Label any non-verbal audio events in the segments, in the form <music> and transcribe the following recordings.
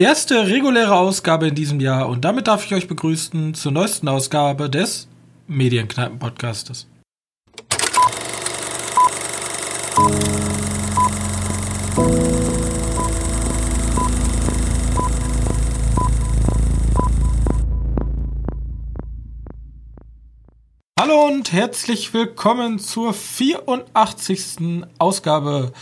Erste reguläre Ausgabe in diesem Jahr und damit darf ich euch begrüßen zur neuesten Ausgabe des Medienkneipen-Podcastes. Hallo und herzlich willkommen zur 84. Ausgabe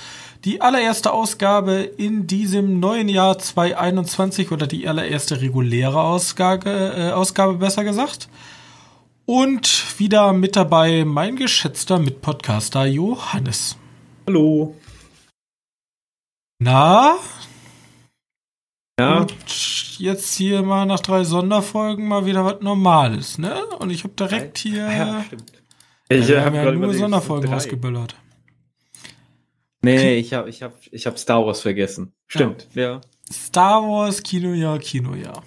die allererste Ausgabe in diesem neuen Jahr 2021 oder die allererste reguläre Ausgabe, äh, Ausgabe besser gesagt. Und wieder mit dabei mein geschätzter Mitpodcaster Johannes. Hallo. Na? Ja. Und jetzt hier mal nach drei Sonderfolgen mal wieder was Normales, ne? Und ich habe direkt hier. Ja, stimmt. Ich Ich wir haben hab ja nur Sonderfolgen drei. rausgeböllert. Nee, nee, ich habe ich hab, ich hab Star Wars vergessen. Stimmt, ja. Star Wars Kinojahr, Kinojahr.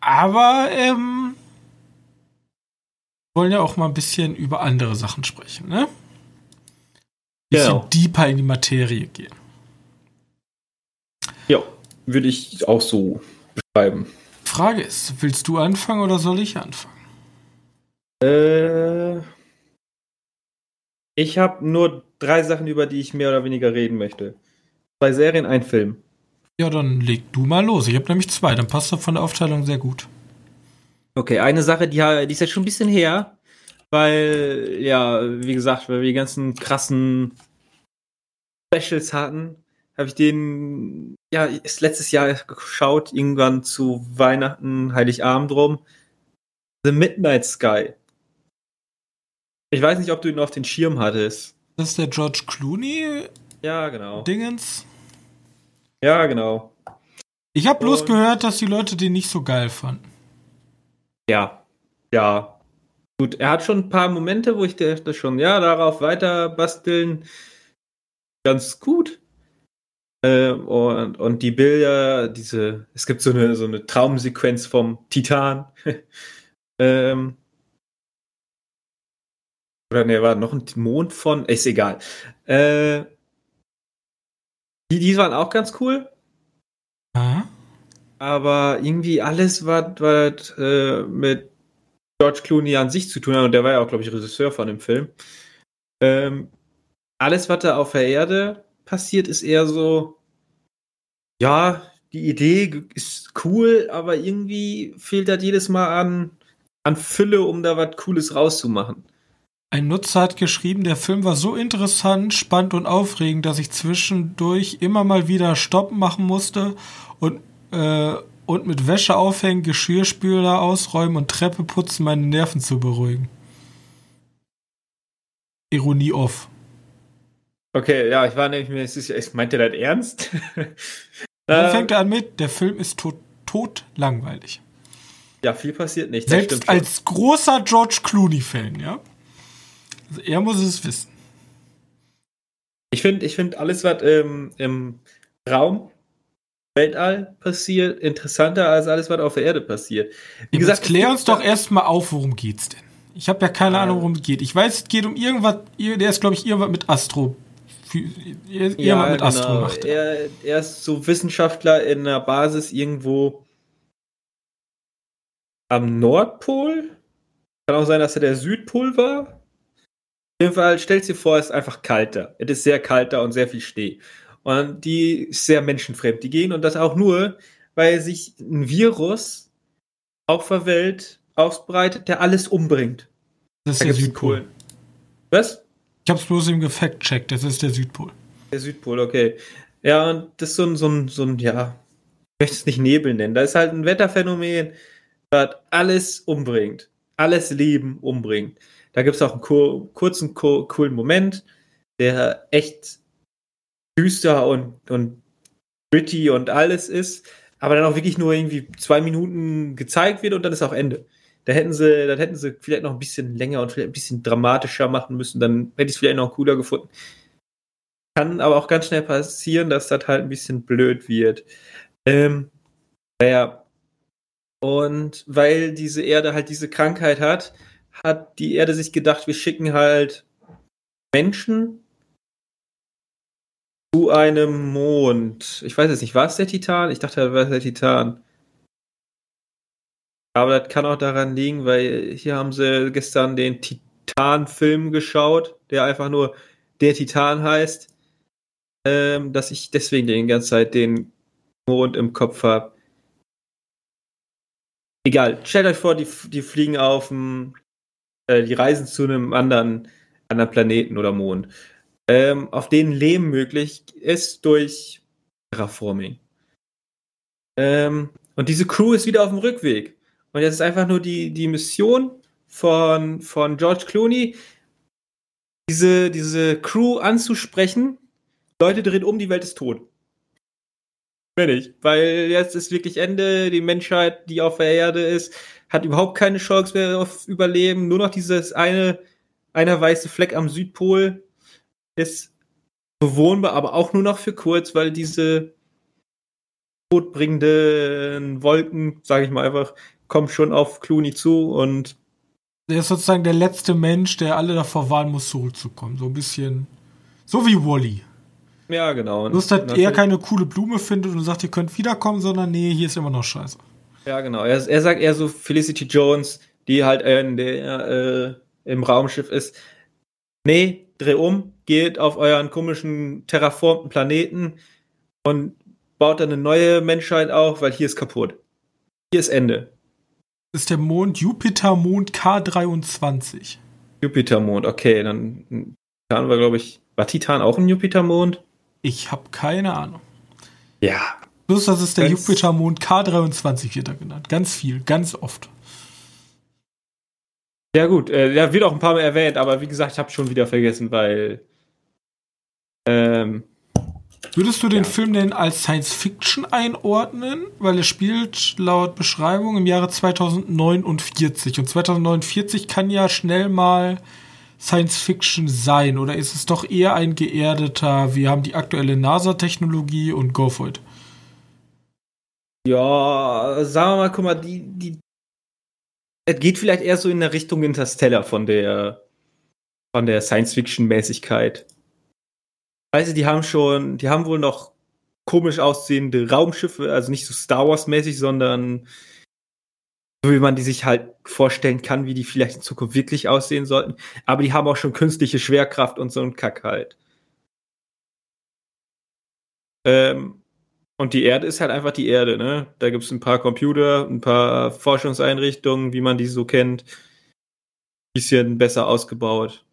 Aber ähm, wollen ja auch mal ein bisschen über andere Sachen sprechen, ne? Bisschen Genau. deeper in die Materie gehen. Ja, würde ich auch so beschreiben. Frage ist, willst du anfangen oder soll ich anfangen? Äh, ich habe nur drei Sachen, über die ich mehr oder weniger reden möchte. Zwei Serien, ein Film. Ja, dann leg du mal los. Ich habe nämlich zwei, dann passt das von der Aufteilung sehr gut. Okay, eine Sache, die, die ist jetzt schon ein bisschen her, weil, ja, wie gesagt, weil wir die ganzen krassen Specials hatten, habe ich den, ja, ist letztes Jahr geschaut, irgendwann zu Weihnachten, Heiligabend rum. The Midnight Sky. Ich weiß nicht, ob du ihn auf den Schirm hattest. Das ist der George Clooney Ja, genau. Dingens. Ja, genau. Ich habe bloß gehört, dass die Leute den nicht so geil fanden. Ja, ja. Gut, er hat schon ein paar Momente, wo ich dachte schon, ja, darauf weiter basteln, ganz gut. Äh, und, und die Bilder, diese, es gibt so eine, so eine Traumsequenz vom Titan. <laughs> ähm, oder ne, war noch ein Mond von, ist egal. Äh, die, die waren auch ganz cool. Ja? aber irgendwie alles, was, was äh, mit George Clooney an sich zu tun hat, und der war ja auch, glaube ich, Regisseur von dem Film, ähm, alles, was da auf der Erde passiert, ist eher so, ja, die Idee ist cool, aber irgendwie fehlt das jedes Mal an, an Fülle, um da was Cooles rauszumachen. Ein Nutzer hat geschrieben, der Film war so interessant, spannend und aufregend, dass ich zwischendurch immer mal wieder Stopp machen musste und, äh, und mit Wäsche aufhängen, Geschirrspüler ausräumen und Treppe putzen, meine Nerven zu beruhigen. Ironie off. Okay, ja, ich war nämlich mir ich meinte das ernst? Dann <laughs> Ähm, fängt er an mit, der Film ist tot, tot langweilig. ja, viel passiert nicht. Selbst als großer George Clooney-Fan, ja? Also er muss es wissen. Ich finde ich find alles, was ähm, im Raum, Weltall passiert, interessanter als alles, was auf der Erde passiert. Wie Wie gesagt, klär uns doch erstmal auf, worum geht's denn? Ich habe ja keine Ah. Ahnung, worum es geht. Ich weiß, es geht um irgendwas, der ist, glaube ich, irgendwas mit Astro. Irgendwas Ja, mit Astro genau. macht. er. Er, er ist so Wissenschaftler in einer Basis irgendwo am Nordpol. Kann auch sein, dass er der Südpol war. Auf jeden Fall, stellt dir vor, es ist einfach kalter. Es ist sehr kalter und sehr viel Schnee. Und die ist sehr menschenfremd. Die gehen und das auch nur, weil sich ein Virus auf der Welt ausbreitet, der alles umbringt. Das ist Da der Südpol. Was? Ich habe es bloß eben gefact-checkt. Das ist der Südpol. Der Südpol, okay. Ja, und das ist so ein, so ein, so ein, ja, ich möchte es nicht Nebel nennen. Da ist halt ein Wetterphänomen, das alles umbringt. Alles Leben umbringt. Da gibt es auch einen kur kurzen, co coolen Moment, der echt düster und, und gritty und alles ist, aber dann auch wirklich nur irgendwie zwei Minuten gezeigt wird und dann ist auch Ende. Da hätten sie, dann hätten sie vielleicht noch ein bisschen länger und vielleicht ein bisschen dramatischer machen müssen, dann hätte ich es vielleicht noch cooler gefunden. Kann aber auch ganz schnell passieren, dass das halt ein bisschen blöd wird. Ähm, naja. Und weil diese Erde halt diese Krankheit hat, hat die Erde sich gedacht, wir schicken halt Menschen zu einem Mond. Ich weiß jetzt nicht, war es der Titan? Ich dachte, er wäre der Titan. Aber das kann auch daran liegen, weil hier haben sie gestern den Titan-Film geschaut, der einfach nur der Titan heißt, ähm, dass ich deswegen die ganze Zeit den Mond im Kopf habe. Egal, stellt euch vor, die, die fliegen auf dem, äh, die reisen zu einem anderen, anderen Planeten oder Mond, ähm, auf denen Leben möglich ist durch Terraforming. Ähm, und diese Crew ist wieder auf dem Rückweg. Und jetzt ist einfach nur die, die Mission von, von George Clooney, diese, diese Crew anzusprechen. Leute drehen um, die Welt ist tot. Fertig. Weil jetzt ist wirklich Ende. Die Menschheit, die auf der Erde ist, hat überhaupt keine Chance mehr auf Überleben. Nur noch dieses eine, einer weiße Fleck am Südpol ist bewohnbar, aber auch nur noch für kurz, weil diese todbringenden Wolken, sage ich mal einfach, kommt schon auf Clooney zu und. Der ist sozusagen der letzte Mensch, der alle davor warnen muss, zurückzukommen. So ein bisschen. So wie Wally. Ja, genau. Bloß, dass er keine coole Blume findet und sagt, ihr könnt wiederkommen, sondern nee, hier ist immer noch scheiße. Ja, genau. Er, er sagt eher so Felicity Jones, die halt in der, äh, im Raumschiff ist. Nee, dreh um, geht auf euren komischen terraformten Planeten und baut dann eine neue Menschheit auf, weil hier ist kaputt. Hier ist Ende ist der Mond Jupiter-Mond K23. Jupiter-Mond, okay, dann Titan war, glaube ich, war Titan auch ein Jupiter-Mond? Ich habe keine Ahnung. Ja. Plus, das ist der Jupiter-Mond K23 wird er genannt. Ganz viel, ganz oft. Ja, gut, äh, der wird auch ein paar Mal erwähnt, aber wie gesagt, ich habe schon wieder vergessen, weil. Ähm, Würdest du den ja. Film denn als Science Fiction einordnen? Weil er spielt laut Beschreibung im Jahre 2049. Und 2049 kann ja schnell mal Science Fiction sein. Oder ist es doch eher ein geerdeter, wir haben die aktuelle NASA-Technologie und go for it? Ja, sagen wir mal, guck mal, die, die. Es geht vielleicht eher so in der Richtung Interstellar von der, von der Science-Fiction-Mäßigkeit. Weißt du, die haben schon, die haben wohl noch komisch aussehende Raumschiffe, also nicht so Star Wars-mäßig, sondern so wie man die sich halt vorstellen kann, wie die vielleicht in Zukunft wirklich aussehen sollten. Aber die haben auch schon künstliche Schwerkraft und so einen Kack halt. Ähm, und die Erde ist halt einfach die Erde, ne? Da gibt es ein paar Computer, ein paar Forschungseinrichtungen, wie man die so kennt. Bisschen besser ausgebaut.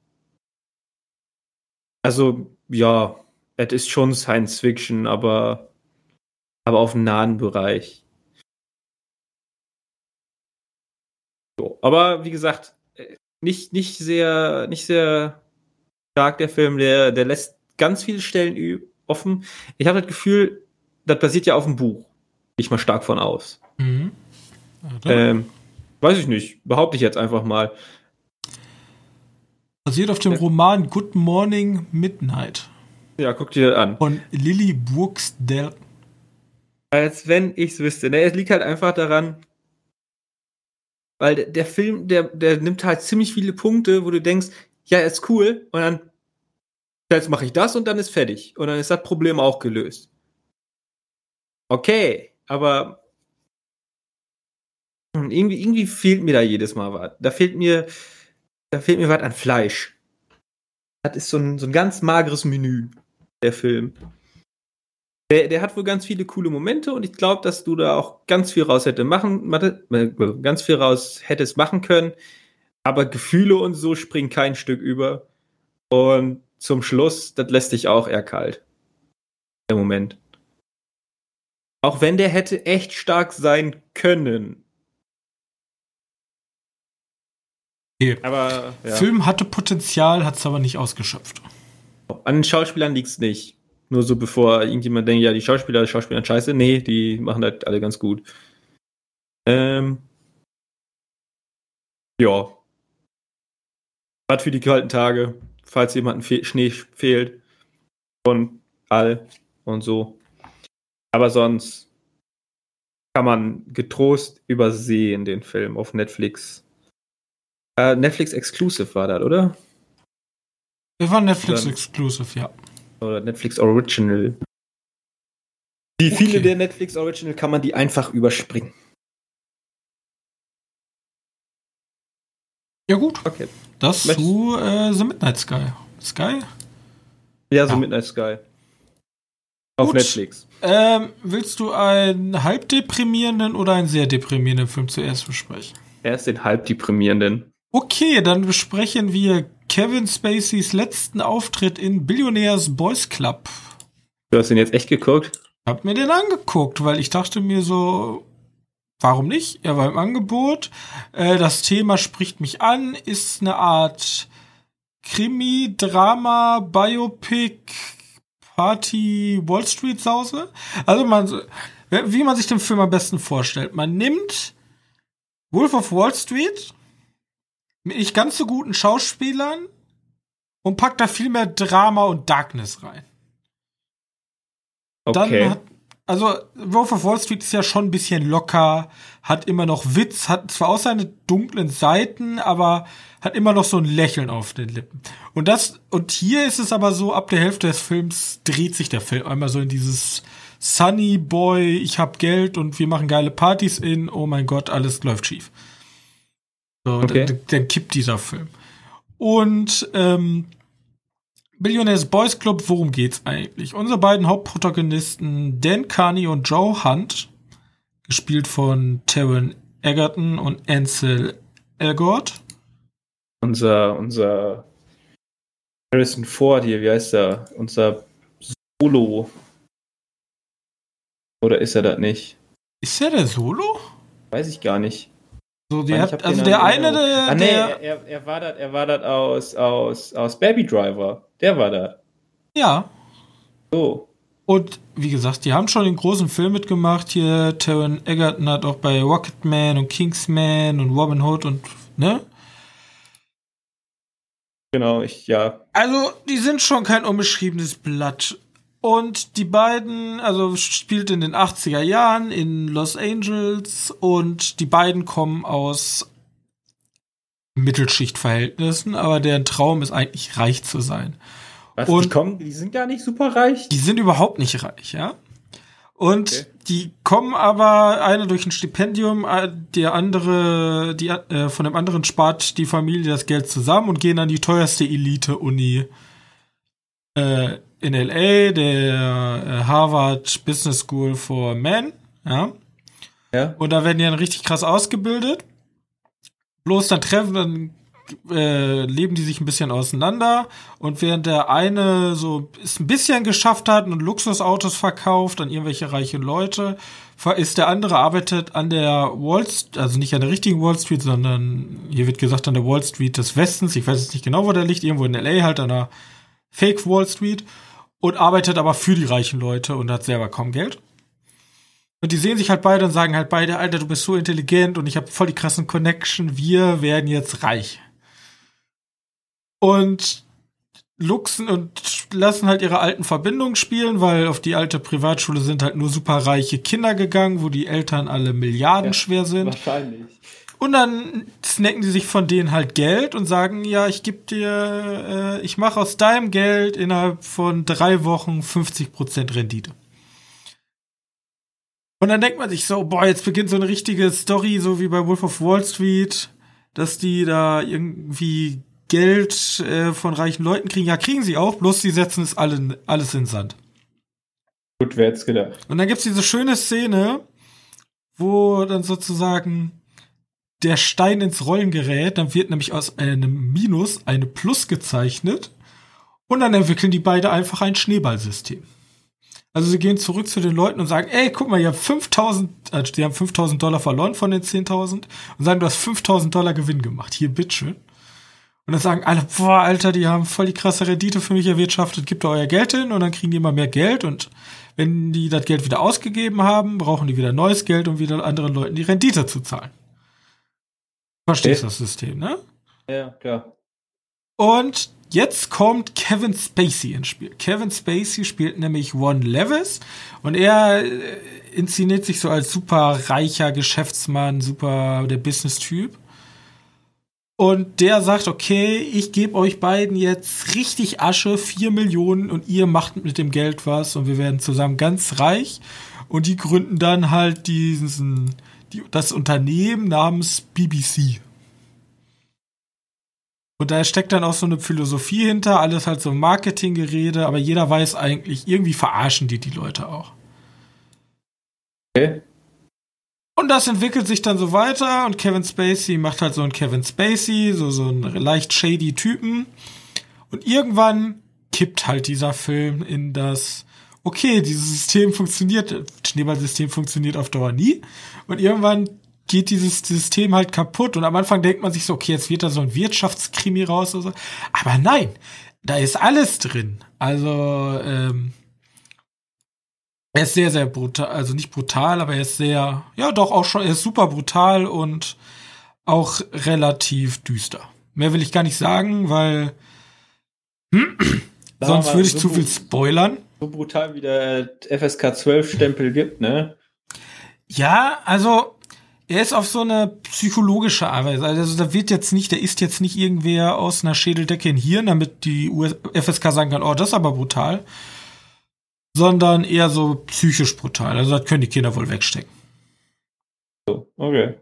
Also, ja, es ist schon Science Fiction, aber, aber auf einem nahen Bereich. So, aber wie gesagt, nicht, nicht sehr, nicht sehr stark der Film, der, der lässt ganz viele Stellen offen. Ich habe das Gefühl, das basiert ja auf dem Buch. Ich mal stark von aus. Mhm. Ähm, weiß ich nicht, behaupte ich jetzt einfach mal. Basiert auf dem Roman Good Morning Midnight. Ja, guck dir das an. Von Lily Brooks Del. Als wenn ich es wüsste. Ne, es liegt halt einfach daran, weil der, der, Film, der, der nimmt halt ziemlich viele Punkte, wo du denkst, ja, ist cool, und dann jetzt mache ich das und dann ist fertig. Und dann ist das Problem auch gelöst. Okay, aber irgendwie, irgendwie fehlt mir da jedes Mal was. Da fehlt mir, da fehlt mir was an Fleisch. Das ist so ein, so ein ganz mageres Menü, der Film. Der, der hat wohl ganz viele coole Momente und ich glaube, dass du da auch ganz viel raus hätte machen, äh, ganz viel raus hättest machen können. Aber Gefühle und so springen kein Stück über. Und zum Schluss, das lässt dich auch eher kalt. Der Moment. Auch wenn der hätte echt stark sein können. Okay. Aber, ja. Film hatte Potenzial, hat es aber nicht ausgeschöpft. An den Schauspielern liegt es nicht. Nur so bevor irgendjemand denkt, ja, die Schauspieler, die Schauspieler scheiße. Nee, die machen das alle ganz gut. Ähm. Ja. Was für die kalten Tage, falls jemandem fe Schnee fehlt. Und all und so. Aber sonst kann man getrost übersehen den Film auf Netflix. Äh, Netflix Exclusive war das, oder? Wir waren Netflix Dann, Exclusive, ja. Oder Netflix Original. Wie Okay. viele der Netflix Original kann man die einfach überspringen? Ja, gut. Okay. Das Möchtest- zu äh, The Midnight Sky. Sky? Ja, so Ja. Midnight Sky. Auf Gut. Netflix. Ähm, willst du einen halb deprimierenden oder einen sehr deprimierenden Film zuerst besprechen? Erst den halb deprimierenden. Okay, dann besprechen wir Kevin Spaceys letzten Auftritt in Billionaires Boys Club. Du hast den jetzt echt geguckt? Hab mir den angeguckt, weil ich dachte mir so, warum nicht? Er war im Angebot. Äh, das Thema spricht mich an, ist eine Art Krimi, Drama, Biopic, Party, Wall Street Sause. Also man, wie man sich den Film am besten vorstellt. Man nimmt Wolf of Wall Street mit nicht ganz so guten Schauspielern und packt da viel mehr Drama und Darkness rein. Dann Okay. hat, also Wolf of Wall Street ist ja schon ein bisschen locker, hat immer noch Witz, hat zwar auch seine dunklen Seiten, aber hat immer noch so ein Lächeln auf den Lippen. Und das, und hier ist es aber so, ab der Hälfte des Films dreht sich der Film einmal so in dieses Sunny Boy, ich hab Geld und wir machen geile Partys in, oh mein Gott, alles läuft schief. So, Okay. dann, dann kippt dieser Film. Und ähm, Billionaires Boys Club, worum geht's eigentlich? Unsere beiden Hauptprotagonisten Dan Carney und Joe Hunt, gespielt von Taron Egerton und Ansel Elgort. unser, unser Harrison Ford hier, wie heißt er? Unser Solo. Oder ist er das nicht? Ist er der Solo? Weiß ich gar nicht. So, Ich der hat, also der eine, der, Ah, nee, der er, er war das, er war das aus, aus, aus Baby Driver. Der war das. ja. So. Und wie gesagt, die haben schon den großen Film mitgemacht. Hier, Taron Egerton hat auch bei Rocketman und Kingsman und Robin Hood und, ne? Genau, ich, ja. Also, die sind schon kein unbeschriebenes Blatt. Und die beiden, also spielt in den 80er Jahren in Los Angeles und die beiden kommen aus Mittelschichtverhältnissen, aber deren Traum ist eigentlich reich zu sein. Was, Und- die kommen, die sind gar nicht super reich. Die sind überhaupt nicht reich, ja. Und Okay. die kommen aber, einer durch ein Stipendium, äh, der andere, die, äh, von dem anderen spart die Familie das Geld zusammen und gehen an die teuerste Elite-Uni äh, in LA, der äh, Harvard Business School for Men, ja. Ja. Und da werden die dann richtig krass ausgebildet. Bloß dann treffen, dann äh, leben die sich ein bisschen auseinander. Und während der eine so es ein bisschen geschafft hat und Luxusautos verkauft an irgendwelche reiche Leute, ist der andere arbeitet an der Wall Street, also nicht an der richtigen Wall Street, sondern hier wird gesagt an der Wall Street des Westens. Ich weiß jetzt nicht genau, wo der liegt, irgendwo in LA halt an der Fake Wall Street und arbeitet aber für die reichen Leute und hat selber kaum Geld. Und die sehen sich halt beide und sagen halt beide, Alter, du bist so intelligent und ich habe voll die krassen Connection, wir werden jetzt reich. Und luxen und lassen halt ihre alten Verbindungen spielen, weil auf die alte Privatschule sind halt nur superreiche Kinder gegangen, wo die Eltern alle Milliarden Ja, schwer sind. Wahrscheinlich. Und dann snacken die sich von denen halt Geld und sagen, ja, ich geb dir, äh, ich mache aus deinem Geld innerhalb von drei Wochen 50% Rendite. Und dann denkt man sich so, boah, jetzt beginnt so eine richtige Story, so wie bei Wolf of Wall Street, dass die da irgendwie Geld äh, von reichen Leuten kriegen. Ja, kriegen sie auch, bloß sie setzen es alle, alles in Sand. Gut, wer hätte gedacht. Und dann gibt's diese schöne Szene, wo dann sozusagen der Stein ins Rollen gerät, dann wird nämlich aus einem Minus eine Plus gezeichnet und dann entwickeln die beide einfach ein Schneeballsystem. Also sie gehen zurück zu den Leuten und sagen, ey, guck mal, ihr habt 5000, also die haben 5000 Dollar verloren von den 10.000 und sagen, du hast 5000 Dollar Gewinn gemacht. Hier, bitteschön. Und dann sagen alle, boah, Alter, die haben voll die krasse Rendite für mich erwirtschaftet, gebt da euer Geld hin und dann kriegen die immer mehr Geld und wenn die das Geld wieder ausgegeben haben, brauchen die wieder neues Geld, um wieder anderen Leuten die Rendite zu zahlen. Verstehst Okay. das System, ne? Ja, klar. Und jetzt kommt Kevin Spacey ins Spiel. Kevin Spacey spielt nämlich Ron Levis und er äh, inszeniert sich so als super reicher Geschäftsmann, super der Business-Typ. Und der sagt, okay, ich gebe euch beiden jetzt richtig Asche, vier Millionen und ihr macht mit dem Geld was und wir werden zusammen ganz reich. Und die gründen dann halt diesen, die, das Unternehmen namens BBC. Und da steckt dann auch so eine Philosophie hinter, alles halt so Marketinggerede, aber jeder weiß eigentlich, irgendwie verarschen die die Leute auch. Okay. Und das entwickelt sich dann so weiter und Kevin Spacey macht halt so einen Kevin Spacey, so, so einen leicht shady Typen. Und irgendwann kippt halt dieser Film in das, okay, dieses System funktioniert, Schneeballsystem funktioniert auf Dauer nie. Und irgendwann geht dieses System halt kaputt und am Anfang denkt man sich so, okay, jetzt wird da so ein Wirtschaftskrimi raus oder so. Aber nein, da ist alles drin. Also, ähm, er ist sehr, sehr brutal, also nicht brutal, aber er ist sehr, ja doch auch schon, er ist super brutal und auch relativ düster. Mehr will ich gar nicht sagen, weil <clears throat> sonst würde ich so zu viel spoilern. So brutal wie der FSK 12 Stempel gibt, ne? Ja, also er ist auf so eine psychologische Arbeit. Also da wird jetzt nicht, der ist jetzt nicht irgendwer aus einer Schädeldecke in Hirn, damit die FSK sagen kann, oh, das ist aber brutal sondern eher so psychisch brutal. Also das können die Kinder wohl wegstecken. So, okay.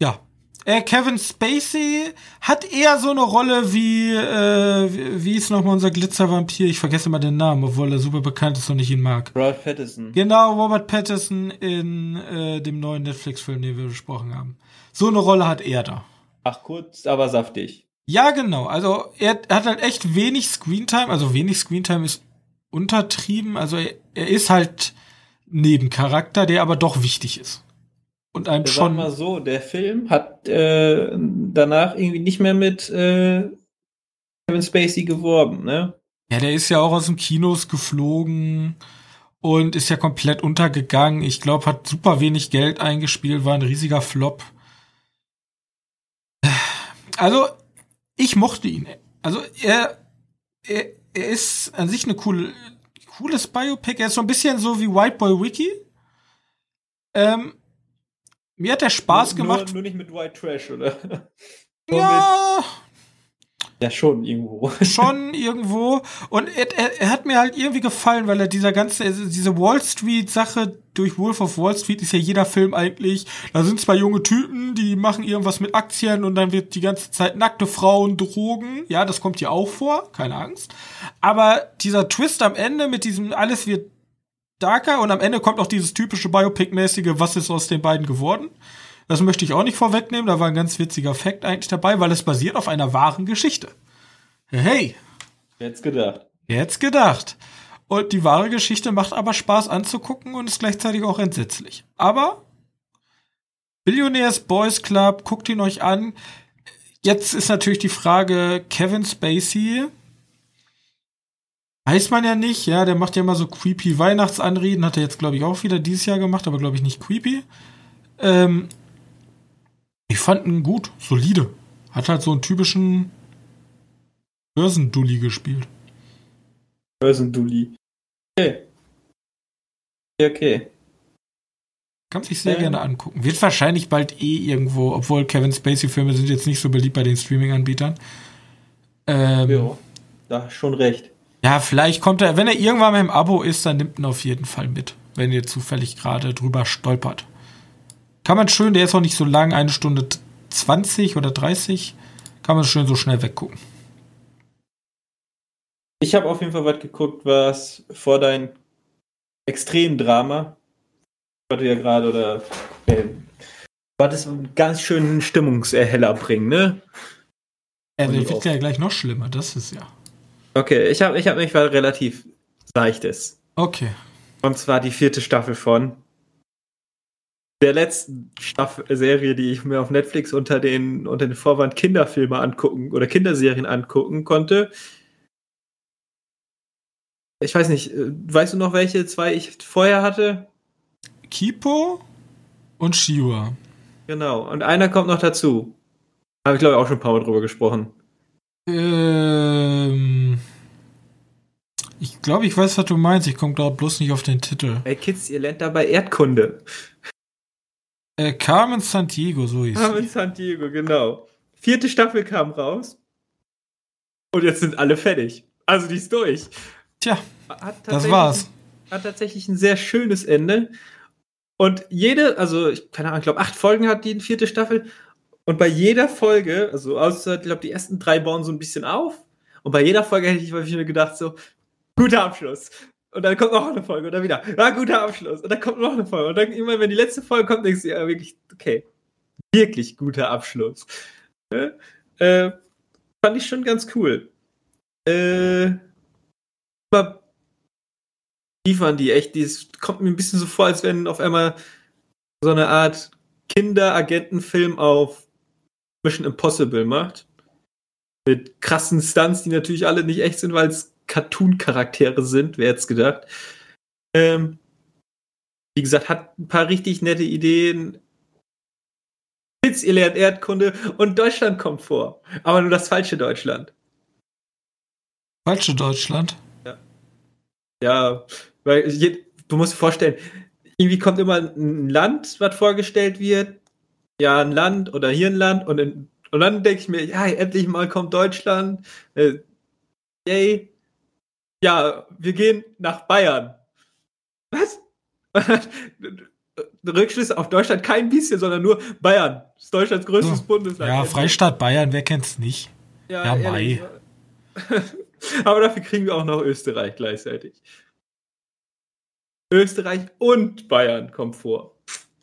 Ja. Äh, Kevin Spacey hat eher so eine Rolle wie, äh, wie, wie ist nochmal unser Glitzervampir? Ich vergesse mal den Namen, obwohl er super bekannt ist und ich ihn mag. Robert Pattinson. Genau, Robert Pattinson in äh, dem neuen Netflix-Film, den wir besprochen haben. So eine Rolle hat er da. Ach, kurz, aber saftig. Ja, genau. Also er, er hat halt echt wenig Screentime. Also wenig Screentime ist untertrieben. Also er, er ist halt Nebencharakter, der aber doch wichtig ist. Und einem Sag schon. mal so, der Film hat äh, danach irgendwie nicht mehr mit äh, Kevin Spacey geworben, ne? Ja, der ist ja auch aus dem Kinos geflogen und ist ja komplett untergegangen. Ich glaube, hat super wenig Geld eingespielt, war ein riesiger Flop. Also, ich mochte ihn. Also, er, er, er ist an sich eine coole, cooles Biopic. Er ist so ein bisschen so wie White Boy Wiki. Ähm, mir hat der Spaß nur, gemacht. Nur, nur, nicht mit White Trash, oder? <laughs> ja. Ja, schon irgendwo. <laughs> Schon irgendwo. Und er, er, er, hat mir halt irgendwie gefallen, weil er dieser ganze, also diese Wall Street-Sache durch Wolf of Wall Street ist ja jeder Film eigentlich. Da sind zwei junge Typen, die machen irgendwas mit Aktien und dann wird die ganze Zeit nackte Frauen, Drogen. Ja, das kommt hier auch vor, keine Angst. Aber dieser Twist am Ende mit diesem, alles wird darker und am Ende kommt auch dieses typische Biopic-mäßige, was ist aus den beiden geworden? Das möchte ich auch nicht vorwegnehmen. Da war ein ganz witziger Fakt eigentlich dabei, weil es basiert auf einer wahren Geschichte. Hey. Jetzt gedacht. Jetzt gedacht. Und die wahre Geschichte macht aber Spaß anzugucken und ist gleichzeitig auch entsetzlich. Aber Billionaires Boys Club, guckt ihn euch an. Jetzt ist natürlich die Frage, Kevin Spacey, weiß man ja nicht, ja, der macht ja immer so creepy Weihnachtsanreden, hat er jetzt, glaube ich, auch wieder dieses Jahr gemacht, aber glaube ich nicht creepy. Ähm, ich fand ihn gut, solide. Hat halt so einen typischen Börsendulli gespielt. Börsendulli. Okay. Okay. Kann sich sehr ähm. gerne angucken. Wird wahrscheinlich bald eh irgendwo, obwohl Kevin Spacey-Filme sind jetzt nicht so beliebt bei den Streaming-Anbietern. Ähm, ja, da schon recht. Ja, vielleicht kommt er, wenn er irgendwann mal im Abo ist, dann nimmt ihn auf jeden Fall mit, wenn ihr zufällig gerade drüber stolpert. Kann man schön, der ist auch nicht so lang, eine Stunde 20 oder 30, kann man schön so schnell weggucken. Ich habe auf jeden Fall was geguckt, was vor dein Extremdrama, was du ja gerade oder äh, was das einen ganz schönen Stimmungserheller bringen, ne? Ja, der wird ja gleich noch schlimmer, das ist ja. Okay, ich habe ich hab mich was relativ Seichtes. Okay. Und zwar die vierte Staffel von der letzten Staffel Serie, die ich mir auf Netflix unter den, unter den Vorwand Kinderfilme angucken oder Kinderserien angucken konnte. Ich weiß nicht, äh, weißt du noch, welche zwei ich vorher hatte? Kipo und Shiwa. Genau, und einer kommt noch dazu. Habe ich glaube ich auch schon ein paar Mal drüber gesprochen. Ähm. Ich glaube, ich weiß, was du meinst. Ich komme gerade bloß nicht auf den Titel. Ey, Kids, ihr lernt dabei Erdkunde. Äh, Carmen Santiago, so hieß Carmen Santiago, genau. vierte Staffel kam raus. Und jetzt sind alle fertig. Also die ist durch. Tja, das war's. Hat tatsächlich ein sehr schönes Ende. Und jede, also ich keine Ahnung, ich glaube, acht Folgen hat die vierte Staffel. Und bei jeder Folge, also außer, ich glaube, die ersten drei bauen so ein bisschen auf. Und bei jeder Folge hätte ich mir gedacht, so, guter Abschluss. Und dann kommt noch eine Folge und dann wieder, ja, guter Abschluss. Und dann kommt noch eine Folge. Und dann immer, wenn die letzte Folge kommt, denkst du, ja, wirklich, okay, wirklich guter Abschluss. Ne? Äh, fand ich schon ganz cool. Äh, aber liefern die echt, das kommt mir ein bisschen so vor, als wenn auf einmal so eine Art Kinder-Agenten-Film auf Mission Impossible macht. Mit krassen Stunts, die natürlich alle nicht echt sind, weil es Cartoon-Charaktere sind, wer jetzt gedacht. Ähm, wie gesagt, hat ein paar richtig nette Ideen. Witz, ihr lernt Erdkunde und Deutschland kommt vor. Aber nur das falsche Deutschland. Falsche Deutschland? Ja. Ja, weil je, du musst dir vorstellen, irgendwie kommt immer ein Land, was vorgestellt wird. Ja, ein Land oder hier ein Land und, in, und dann denke ich mir, ja, endlich mal kommt Deutschland. Äh, yay. Ja, wir gehen nach Bayern. Was? <laughs> Rückschlüsse auf Deutschland kein bisschen, sondern nur Bayern. Das ist Deutschlands größtes So. Bundesland. Ja, Freistaat Bayern, wer kennt's nicht? Ja, ehrlich. <laughs> Aber dafür kriegen wir auch noch Österreich gleichzeitig. Österreich und Bayern kommt vor.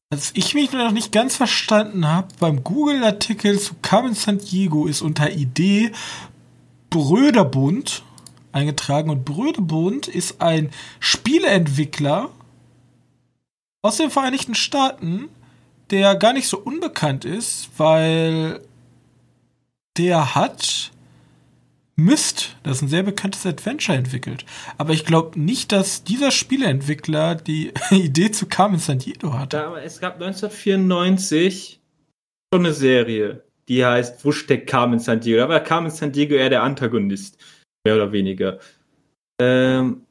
Was ich mich noch nicht ganz verstanden habe, beim Google-Artikel zu Carmen San Diego ist unter Idee Bröderbund eingetragen. Und Bröderbund ist ein Spieleentwickler aus den Vereinigten Staaten, der gar nicht so unbekannt ist, weil der hat Myst, das ist ein sehr bekanntes Adventure entwickelt. Aber ich glaube nicht, dass dieser Spieleentwickler die <laughs> Idee zu Carmen San Diego hatte. Da, es gab 1994 schon eine Serie, die heißt Wo steckt Carmen San Diego? Da war Carmen San Diego eher der Antagonist, mehr oder weniger. Ähm,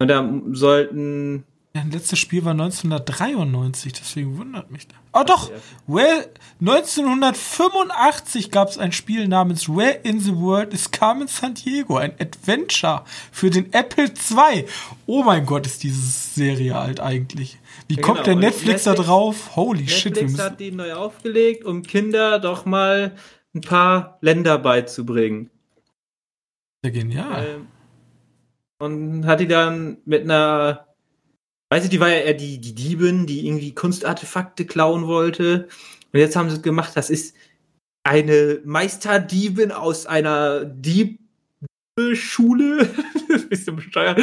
und da sollten Ja, das letzte Spiel war 1993, deswegen wundert mich das. Oh doch, well, 1985 gab es ein Spiel namens Where in the World is Carmen San Diego, ein Adventure für den Apple II. Oh mein Gott, ist diese Serie alt eigentlich. Wie Ja, kommt genau. der Und Netflix, da Netflix- drauf? Holy shit, wir Netflix hat die neu aufgelegt, um Kinder doch mal ein paar Länder beizubringen. Ja, genial. Ähm, und hat die dann mit einer, weiß ich, die war ja eher die, die Diebin, die irgendwie Kunstartefakte klauen wollte. Und jetzt haben sie es gemacht, das ist eine Meisterdiebin aus einer Diebschule. <laughs> bisschen bescheuert.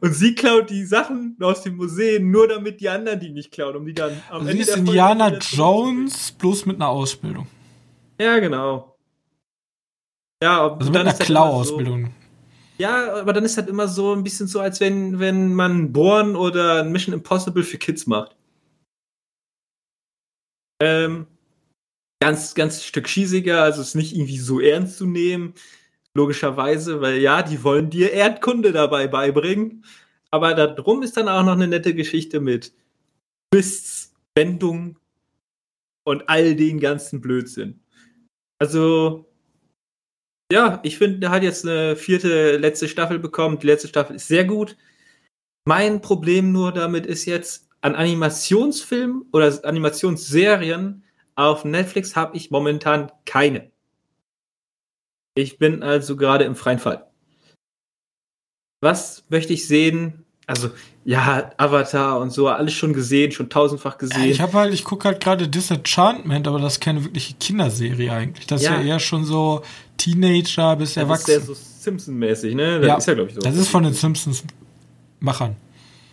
Und sie klaut die Sachen aus den Museen, nur damit die anderen die nicht klauen, um die dann am Sie ist der Folge Indiana. Jones, bloß mit einer Ausbildung. Ja, genau. Ja, Also mit einer ist immer so- Klau-Ausbildung. Ja, aber dann ist das immer so ein bisschen so, als wenn, wenn man Born oder Mission Impossible für Kids macht. Ähm, ganz, ganz Stück schießiger, also ist nicht irgendwie so ernst zu nehmen, logischerweise, weil ja, die wollen dir Erdkunde dabei beibringen. Aber darum ist dann auch noch eine nette Geschichte mit Twists, Wendungen und all den ganzen Blödsinn. Also, ja, ich finde, der hat jetzt eine vierte, letzte Staffel bekommen. Die letzte Staffel ist sehr gut. Mein Problem nur damit ist jetzt, an Animationsfilmen oder Animationsserien auf Netflix habe ich momentan keine. Ich bin also gerade im freien Fall. Was möchte ich sehen? Also, ja, Avatar und so, alles schon gesehen, schon tausendfach Ja, gesehen. ich habe halt, ich gucke halt gerade Disenchantment, aber das ist keine wirkliche Kinderserie eigentlich. Das ist Ja. ja eher schon so Teenager bis das ist erwachsen. sehr so Simpson-mäßig, ne? Das Ja, ist ja, glaube ich, so. Das ist von den Simpsons-Machern.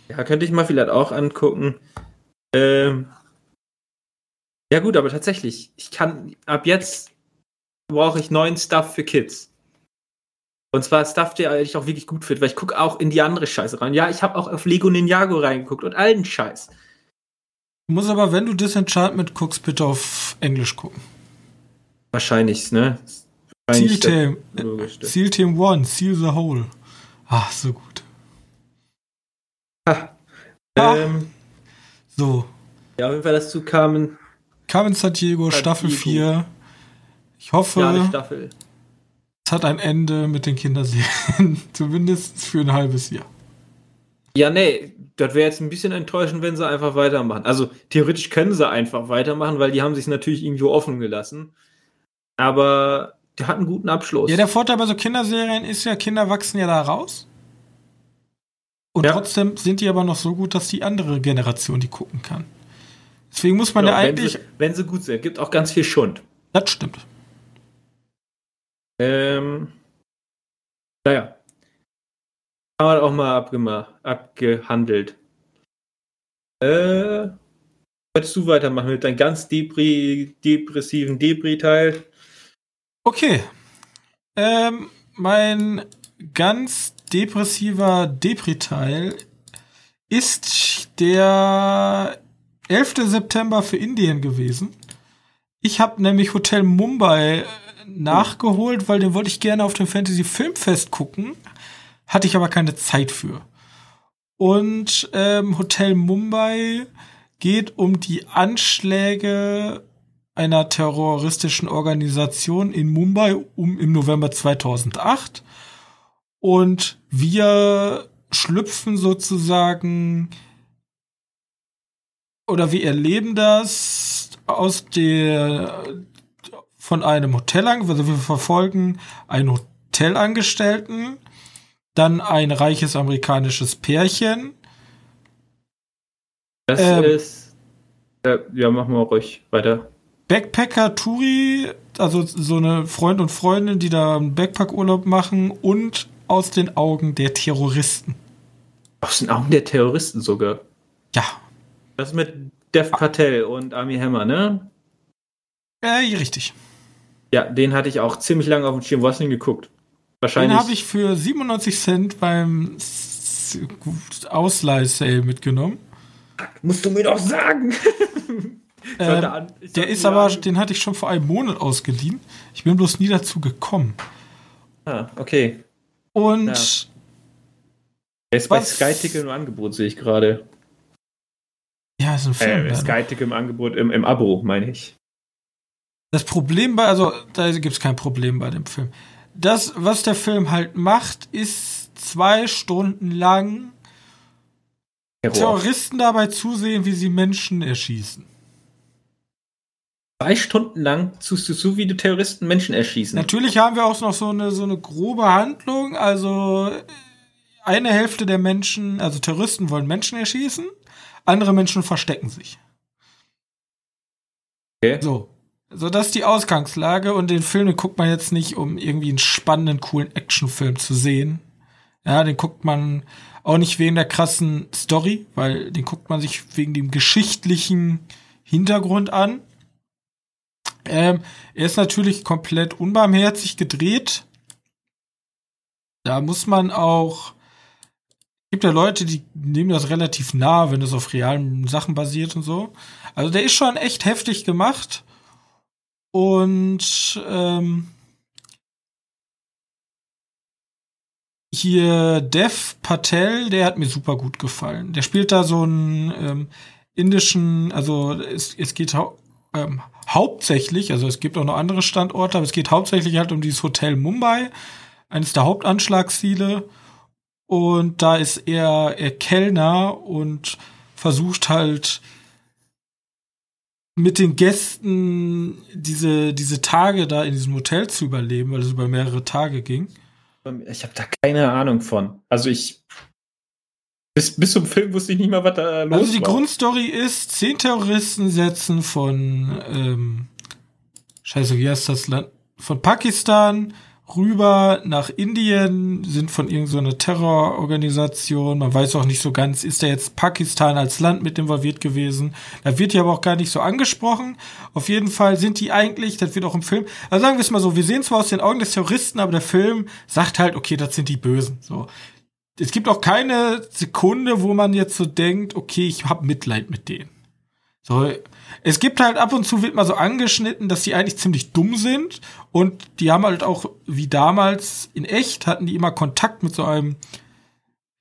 Ja, könnte ich mal vielleicht auch angucken. Ähm, ja gut, aber tatsächlich, ich kann ab jetzt brauche ich neuen Stuff für Kids. Und zwar Stuff, der ich auch wirklich gut finde, weil ich gucke auch in die andere Scheiße rein. Ja, ich habe auch auf Lego Ninjago reingeguckt und allen Scheiß. Du musst aber, wenn du Disenchantment guckst, bitte auf Englisch gucken. Wahrscheinlich, ne? Seal Team. Seal Team One, Seal the Hole. Ah, so gut. Ha. Ähm, So, ja, auf jeden Fall dazu kamen Carmen San Diego, San Staffel Diego. 4. Ich hoffe, Ja, Staffel. es hat ein Ende mit den Kinderserien. <laughs> Zumindest für ein halbes Jahr. Ja, nee, das wäre jetzt ein bisschen enttäuschend, wenn sie einfach weitermachen. Also theoretisch können sie einfach weitermachen, weil die haben sich natürlich irgendwo offen gelassen. Aber der hat einen guten Abschluss. Ja, der Vorteil bei so Kinderserien ist ja, Kinder wachsen ja da raus. Und Ja. trotzdem sind die aber noch so gut, dass die andere Generation die gucken kann. Deswegen muss man Ja, wenn, eigentlich. sie, wenn sie gut sind. Gibt auch ganz viel Schund. Das stimmt. Ähm, naja. Haben wir auch mal abgemacht, abgehandelt. Äh, wolltest du weitermachen mit deinem ganz depri depressiven Debris-Teil? Okay. Ähm, mein ganz depressiver Depri-Teil ist der 11. September für Indien gewesen. Ich habe nämlich Hotel Mumbai äh, nachgeholt, weil den wollte ich gerne auf dem Fantasy Filmfest gucken. Hatte ich aber keine Zeit für. Und ähm, Hotel Mumbai geht um die Anschläge einer terroristischen Organisation in Mumbai um im November 2008 und wir schlüpfen sozusagen oder wir erleben das aus der von einem Hotelang, also wir verfolgen einen Hotelangestellten, dann ein reiches amerikanisches Pärchen, Das Ähm. ist. Äh, ja, machen wir ruhig weiter. Backpacker Touri, also so eine Freund und Freundin, die da einen Backpackurlaub machen und aus den Augen der Terroristen. Aus den Augen der Terroristen sogar. Ja, Das mit Dev Patel und Army Hammer, ne? äh, richtig. Ja, den hatte ich auch ziemlich lange auf dem Schirm. Wo hast du ihn geguckt? Den Wahrscheinlich. habe ich für 97 Cent beim Ausleih-Sale mitgenommen. Musst du mir doch sagen! <laughs> Ähm, an- der ist aber, an- den hatte ich schon vor einem Monat ausgeliehen. Ich bin bloß nie dazu gekommen. Ah, okay. Und Ja. Der ist bei? Sky Ticket im Angebot, sehe ich gerade. ja, ist ein Film. Äh, leider. Sky Ticket im Angebot, im, im Abo, meine ich. Das Problem bei, also da gibt es kein Problem bei dem Film. Das, was der Film halt macht, ist zwei Stunden lang Terror. Terroristen dabei zusehen, wie sie Menschen erschießen. Zwei Stunden lang tust du so, wie du Terroristen Menschen erschießen. Natürlich haben wir auch noch so eine, so eine grobe Handlung. Also eine Hälfte der Menschen, also Terroristen wollen Menschen erschießen, andere Menschen verstecken sich. Okay. So. So, das ist die Ausgangslage und den Film, den guckt man jetzt nicht, um irgendwie einen spannenden, coolen Actionfilm zu sehen. Ja, den guckt man auch nicht wegen der krassen Story, weil den guckt man sich wegen dem geschichtlichen Hintergrund an. Ähm, er ist natürlich komplett unbarmherzig gedreht. Da muss man auch. Gibt ja Leute, die nehmen das relativ nah, wenn es auf realen Sachen basiert und so. Also der ist schon echt heftig gemacht. Und ähm, hier Dev Patel, der hat mir super gut gefallen. Der spielt da so einen ähm, indischen, also es, es geht ähm, hauptsächlich, also es gibt auch noch andere Standorte, aber es geht hauptsächlich halt um dieses Hotel Mumbai, eines der Hauptanschlagsziele. Und da ist er, er Kellner und versucht halt mit den Gästen diese, diese Tage da in diesem Hotel zu überleben, weil es über mehrere Tage ging. Ich habe da keine Ahnung von. Also ich. Bis, bis zum Film wusste ich nicht mal, was da los Also die war. Grundstory ist, zehn Terroristen setzen von, ähm, scheiße, wie heißt das Land? Von Pakistan rüber nach Indien, sind von irgendeiner Terrororganisation. Man weiß auch nicht so ganz, ist da jetzt Pakistan als Land mit involviert gewesen. Da wird ja aber auch gar nicht so angesprochen. Auf jeden Fall sind die eigentlich, das wird auch im Film, also sagen wir es mal so, wir sehen zwar aus den Augen des Terroristen, aber der Film sagt halt, okay, das sind die Bösen. So. Es gibt auch keine Sekunde, wo man jetzt so denkt, okay, ich habe Mitleid mit denen. So, es gibt halt ab und zu wird mal so angeschnitten, dass die eigentlich ziemlich dumm sind und die haben halt auch wie damals in echt hatten die immer Kontakt mit so einem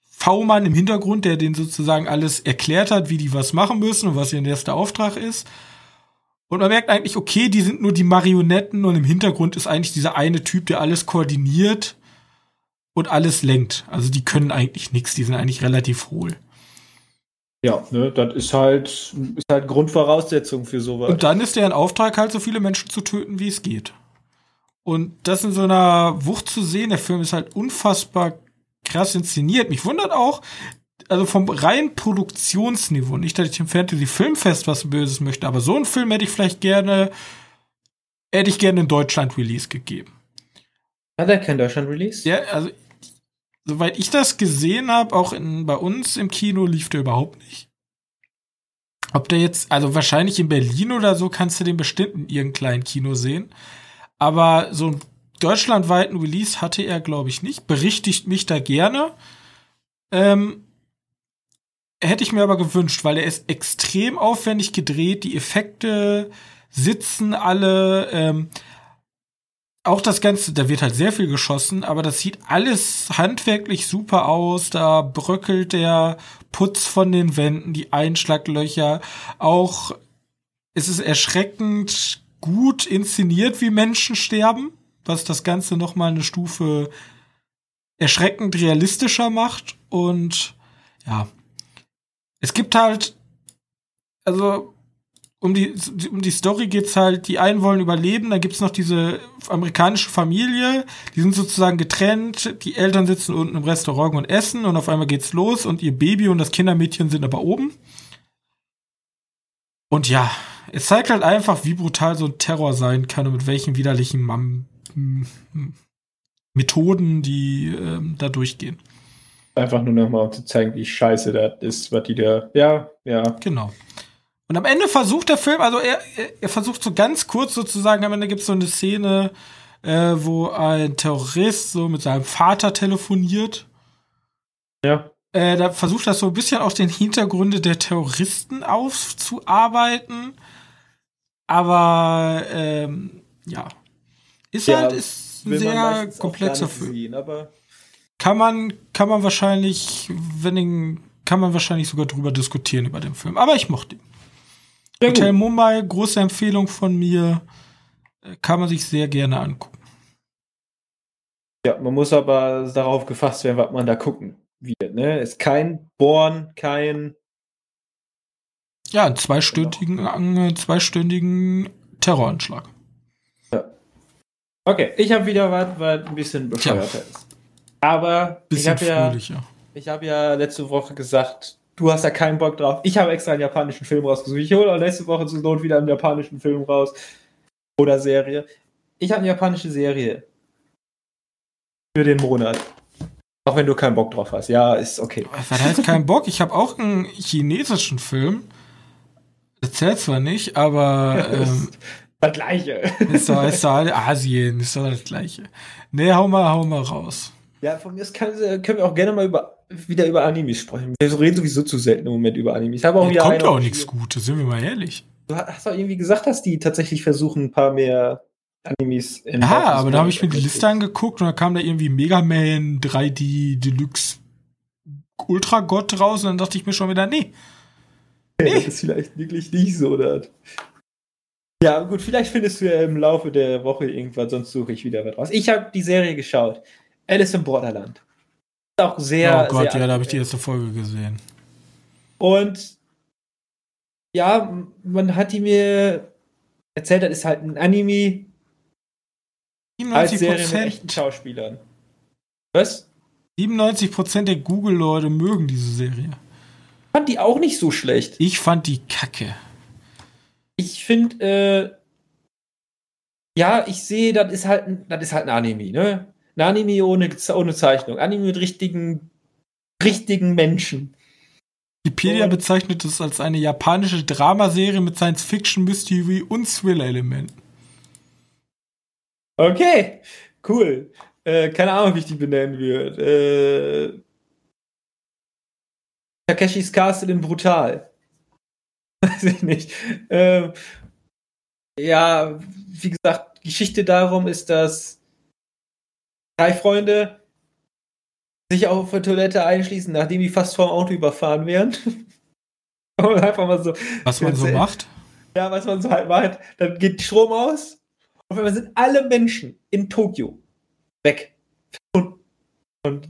V-Mann im Hintergrund, der denen sozusagen alles erklärt hat, wie die was machen müssen und was ihr nächster Auftrag ist. Und man merkt eigentlich, okay, die sind nur die Marionetten und im Hintergrund ist eigentlich dieser eine Typ, der alles koordiniert und alles lenkt. Also die können eigentlich nichts, die sind eigentlich relativ hohl. Ja, ne, das ist halt, ist halt Grundvoraussetzung für sowas. Und dann ist deren Auftrag halt, so viele Menschen zu töten, wie es geht. Und das in so einer Wucht zu sehen, der Film ist halt unfassbar krass inszeniert. Mich wundert auch, also vom reinen Produktionsniveau, nicht, dass ich dem Fantasy Filmfest was Böses möchte, aber so einen Film hätte ich vielleicht gerne, hätte ich gerne in Deutschland Release gegeben. Hat er kein Deutschland Release? Ja, also soweit ich das gesehen habe, auch in, bei uns im Kino lief der überhaupt nicht. Ob der jetzt, also wahrscheinlich in Berlin oder so, kannst du den bestimmt in irgendeinem kleinen Kino sehen. Aber so einen deutschlandweiten Release hatte er, glaube ich, nicht. Berichtigt mich da gerne. Ähm, hätte ich mir aber gewünscht, weil er ist extrem aufwendig gedreht. Die Effekte sitzen alle. Ähm, auch das Ganze, da wird halt sehr viel geschossen, aber das sieht alles handwerklich super aus. Da bröckelt der Putz von den Wänden, die Einschlaglöcher. Auch ist es erschreckend gut inszeniert, wie Menschen sterben, was das Ganze noch mal eine Stufe erschreckend realistischer macht. Und ja, es gibt halt, also um die, um die Story geht's halt, die einen wollen überleben, dann gibt's noch diese amerikanische Familie, die sind sozusagen getrennt, die Eltern sitzen unten im Restaurant und essen und auf einmal geht's los und ihr Baby und das Kindermädchen sind aber oben. Und ja, es zeigt halt einfach, wie brutal so ein Terror sein kann und mit welchen widerlichen Mam Methoden die ähm, da durchgehen. Einfach nur nochmal, um zu zeigen, wie scheiße das ist, was die da. Ja, ja. Genau. Und am Ende versucht der Film, also er, er versucht so ganz kurz sozusagen, am Ende gibt es so eine Szene, äh, wo ein Terrorist so mit seinem Vater telefoniert. Ja. Äh, da versucht er so ein bisschen auf den Hintergründe der Terroristen aufzuarbeiten. Aber ähm, ja. Ist ja, halt ist ein sehr komplexer Film. Sehen, aber kann man, kann man wahrscheinlich, wenn den, kann man wahrscheinlich sogar drüber diskutieren über den Film. Aber ich mochte ihn. Sehr Hotel gut. Mumbai, große Empfehlung von mir. Äh, kann man sich sehr gerne angucken. Ja, man muss aber darauf gefasst werden, was man da gucken wird. Ne? Ist kein Born, kein. Ja, einen zweistündigen, genau. zweistündigen Terroranschlag. Ja. Okay, ich habe wieder was, was ein bisschen bescheuerter ist. Aber bisschen ich habe ja, ich habe ja letzte Woche gesagt, du hast da keinen Bock drauf. Ich habe extra einen japanischen Film rausgesucht. Ich hole auch nächste Woche zur Not wieder einen japanischen Film raus. Oder Serie. Ich habe eine japanische Serie. Für den Monat. Auch wenn du keinen Bock drauf hast. Ja, ist okay. Was heißt keinen Bock? Ich habe auch einen chinesischen Film. Das zählt zwar nicht, aber. <laughs> Ähm, das gleiche. Ist doch, ist doch Asien, ist doch das gleiche. Nee, hau mal, hau mal raus. Ja, von mir kann, können wir auch gerne mal über, wieder über Animes sprechen. Wir reden sowieso zu selten im Moment über Animes. Aber auch ja, kommt auch nichts Gutes, sind wir mal ehrlich. Du hast doch irgendwie gesagt, dass die tatsächlich versuchen, ein paar mehr Animes in Ja, aber da habe ich mir die Liste angeguckt und da kam da irgendwie Mega Man 3D Deluxe Ultra Gott raus und dann dachte ich mir schon wieder, nee. <laughs> nee. Das ist vielleicht wirklich nicht so, oder? Ja, gut, vielleicht findest du ja im Laufe der Woche irgendwas, sonst suche ich wieder was raus. Ich habe die Serie geschaut. Alice im Borderland. Auch sehr. Oh Gott, sehr ja, da habe ich die erste Folge gesehen. Und ja, man hat die mir erzählt, das ist halt ein Anime 97% als Serie mit echten Schauspielern. Was? 97% der Google-Leute mögen diese Serie. Ich fand die auch nicht so schlecht. Ich fand die kacke. Ich finde, äh, ja, ich sehe, das ist halt ein, das ist halt ein Anime, ne? Ein Anime ohne, ohne Zeichnung. Anime mit richtigen, richtigen Menschen. Wikipedia bezeichnet es als eine japanische Dramaserie mit Science-Fiction, Mystery und Thriller-Elementen. Okay, cool. Äh, keine Ahnung, wie ich die benennen würde. Äh, Takeshis Castle in Brutal. <laughs> Weiß ich nicht. Äh, ja, wie gesagt, Geschichte darum ist, dass drei Freunde sich auf der Toilette einschließen, nachdem die fast vom Auto überfahren wären. <laughs> einfach mal so. Was man so macht? Ja, was man so halt macht, dann geht Strom aus und dann sind alle Menschen in Tokio weg. Und, und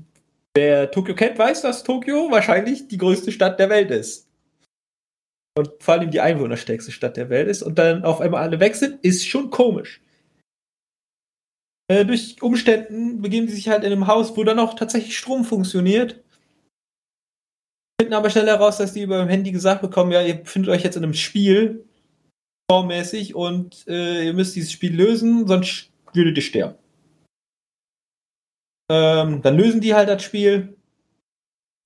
wer Tokio kennt, weiß, dass Tokio wahrscheinlich die größte Stadt der Welt ist. Und vor allem die einwohnerstärkste Stadt der Welt ist und dann auf einmal alle weg sind, ist schon komisch. Äh, durch Umständen begeben sie sich halt in einem Haus, wo dann auch tatsächlich Strom funktioniert. Finden aber schnell heraus, dass die über dem Handy gesagt bekommen, ja, ihr befindet euch jetzt in einem Spiel, formmäßig, und äh, ihr müsst dieses Spiel lösen, sonst würdet ihr sterben. Ähm, dann lösen die halt das Spiel.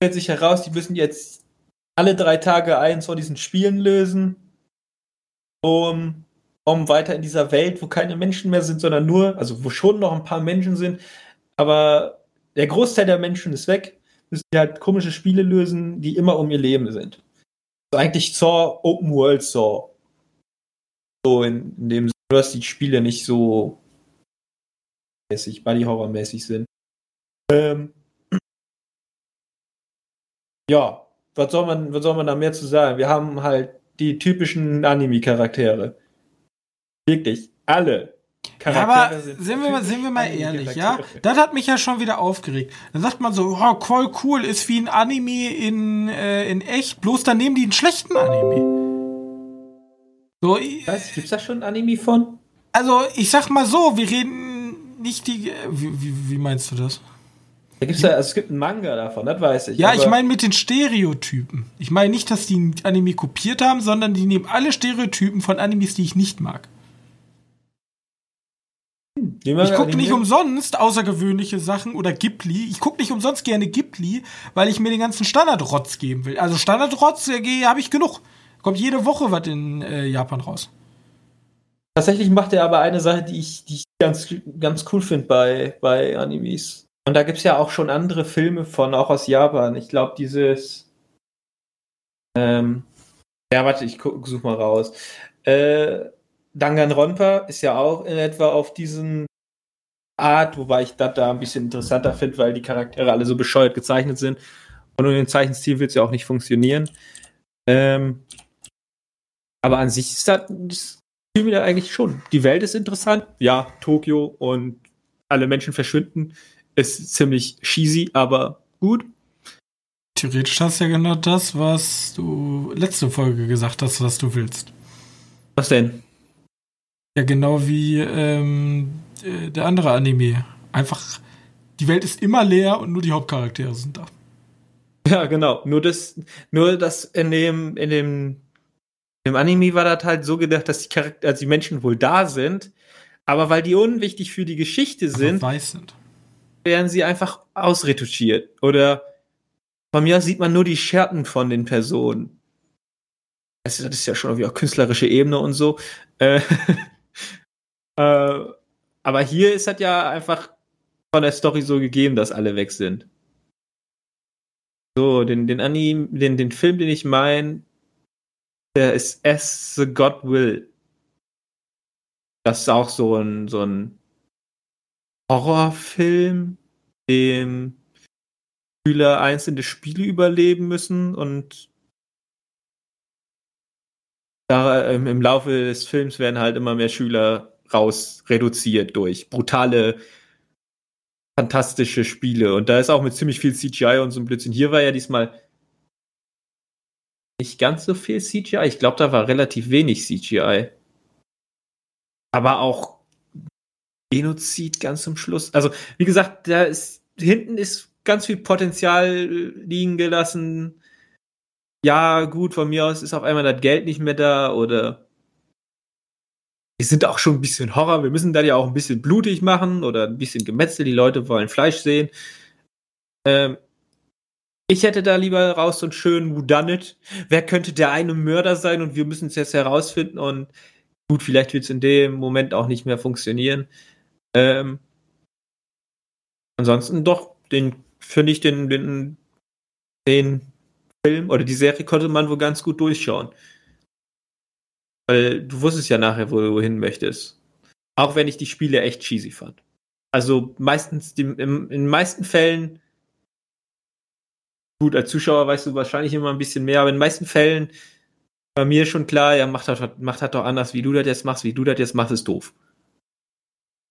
Stellt sich heraus, die müssen jetzt alle drei Tage eins von diesen Spielen lösen, um um weiter in dieser Welt, wo keine Menschen mehr sind, sondern nur, also wo schon noch ein paar Menschen sind, aber der Großteil der Menschen ist weg, müssen die halt komische Spiele lösen, die immer um ihr Leben sind. Also eigentlich Saw, Open World Saw. So in, in dem Sinne, dass die Spiele nicht so mäßig, Buddy Horror mäßig sind. Ähm, ja, was soll man, was soll man da mehr zu sagen? Wir haben halt die typischen Anime-Charaktere. Wirklich, alle. Ja, aber sind wir, mal, sind wir mal ehrlich, ja? Das hat mich ja schon wieder aufgeregt. Dann sagt man so, oh, voll cool, ist wie ein Anime in, äh, in echt, bloß dann nehmen die einen schlechten Anime. So, Was, gibt's da schon ein Anime von? Also, ich sag mal so, wir reden nicht die. Wie, wie, wie meinst du das? Da gibt's ja, also es gibt einen Manga davon, das weiß ich. Ja, ich meine mit den Stereotypen. Ich meine nicht, dass die ein Anime kopiert haben, sondern die nehmen alle Stereotypen von Animes, die ich nicht mag. Ich gucke nicht umsonst außergewöhnliche Sachen oder Ghibli. Ich gucke nicht umsonst gerne Ghibli, weil ich mir den ganzen Standardrotz geben will. Also Standardrotz äh, habe ich genug. Kommt jede Woche was in äh, Japan raus. Tatsächlich macht er aber eine Sache, die ich, die ich ganz, ganz cool finde bei, bei Animes. Und da gibt es ja auch schon andere Filme von, auch aus Japan. Ich glaube, dieses. Ähm, ja, warte, ich guck, such mal raus. Äh, Danganronpa ist ja auch in etwa auf diesen Art, wobei ich das da ein bisschen interessanter finde, weil die Charaktere alle so bescheuert gezeichnet sind. Und ohne den Zeichenstil wird es ja auch nicht funktionieren. Ähm, aber an sich ist das, das wieder eigentlich schon. Die Welt ist interessant. Ja, Tokio und alle Menschen verschwinden. Ist ziemlich cheesy, aber gut. Theoretisch hast du ja genau das, was du letzte Folge gesagt hast, was du willst. Was denn? Ja, genau wie ähm, äh, der andere Anime. Einfach, die Welt ist immer leer und nur die Hauptcharaktere sind da. Ja, genau. Nur das, nur das in dem, in dem, im Anime war das halt so gedacht, dass die Charakter, also die Menschen wohl da sind, aber weil die unwichtig für die Geschichte sind, weiß sind, werden sie einfach ausretuschiert. Oder von mir aus sieht man nur die Scherten von den Personen. Das ist ja schon irgendwie auch künstlerische Ebene und so. Äh, <laughs> äh, aber hier ist halt ja einfach von der Story so gegeben, dass alle weg sind. So, den, den Anime, den, den Film, den ich meine, der ist As the God Will. Das ist auch so ein, so ein Horrorfilm, dem Schüler einzelne Spiele überleben müssen und da, ähm, im Laufe des Films werden halt immer mehr Schüler raus reduziert durch brutale, fantastische Spiele. Und da ist auch mit ziemlich viel CGI und so ein Blödsinn. Hier war ja diesmal nicht ganz so viel CGI. Ich glaube, da war relativ wenig CGI. Aber auch Genozid ganz zum Schluss. Also, wie gesagt, da ist hinten ist ganz viel Potenzial liegen gelassen. Ja, gut, von mir aus ist auf einmal das Geld nicht mehr da oder die sind auch schon ein bisschen Horror. Wir müssen da ja auch ein bisschen blutig machen oder ein bisschen Gemetzel. Die Leute wollen Fleisch sehen. Ähm, ich hätte da lieber raus so einen schönen Whodunit. Wer könnte der eine Mörder sein und wir müssen es jetzt herausfinden und gut, vielleicht wird es in dem Moment auch nicht mehr funktionieren. Ähm, ansonsten doch, den finde ich den, den, den Film oder die Serie konnte man wohl ganz gut durchschauen. Weil du wusstest ja nachher, wo du hin möchtest. Auch wenn ich die Spiele echt cheesy fand. Also meistens, die, im, in den meisten Fällen, gut, als Zuschauer weißt du wahrscheinlich immer ein bisschen mehr, aber in den meisten Fällen Bei mir schon klar, ja, macht das, macht das doch anders, wie du das jetzt machst, wie du das jetzt machst, ist doof.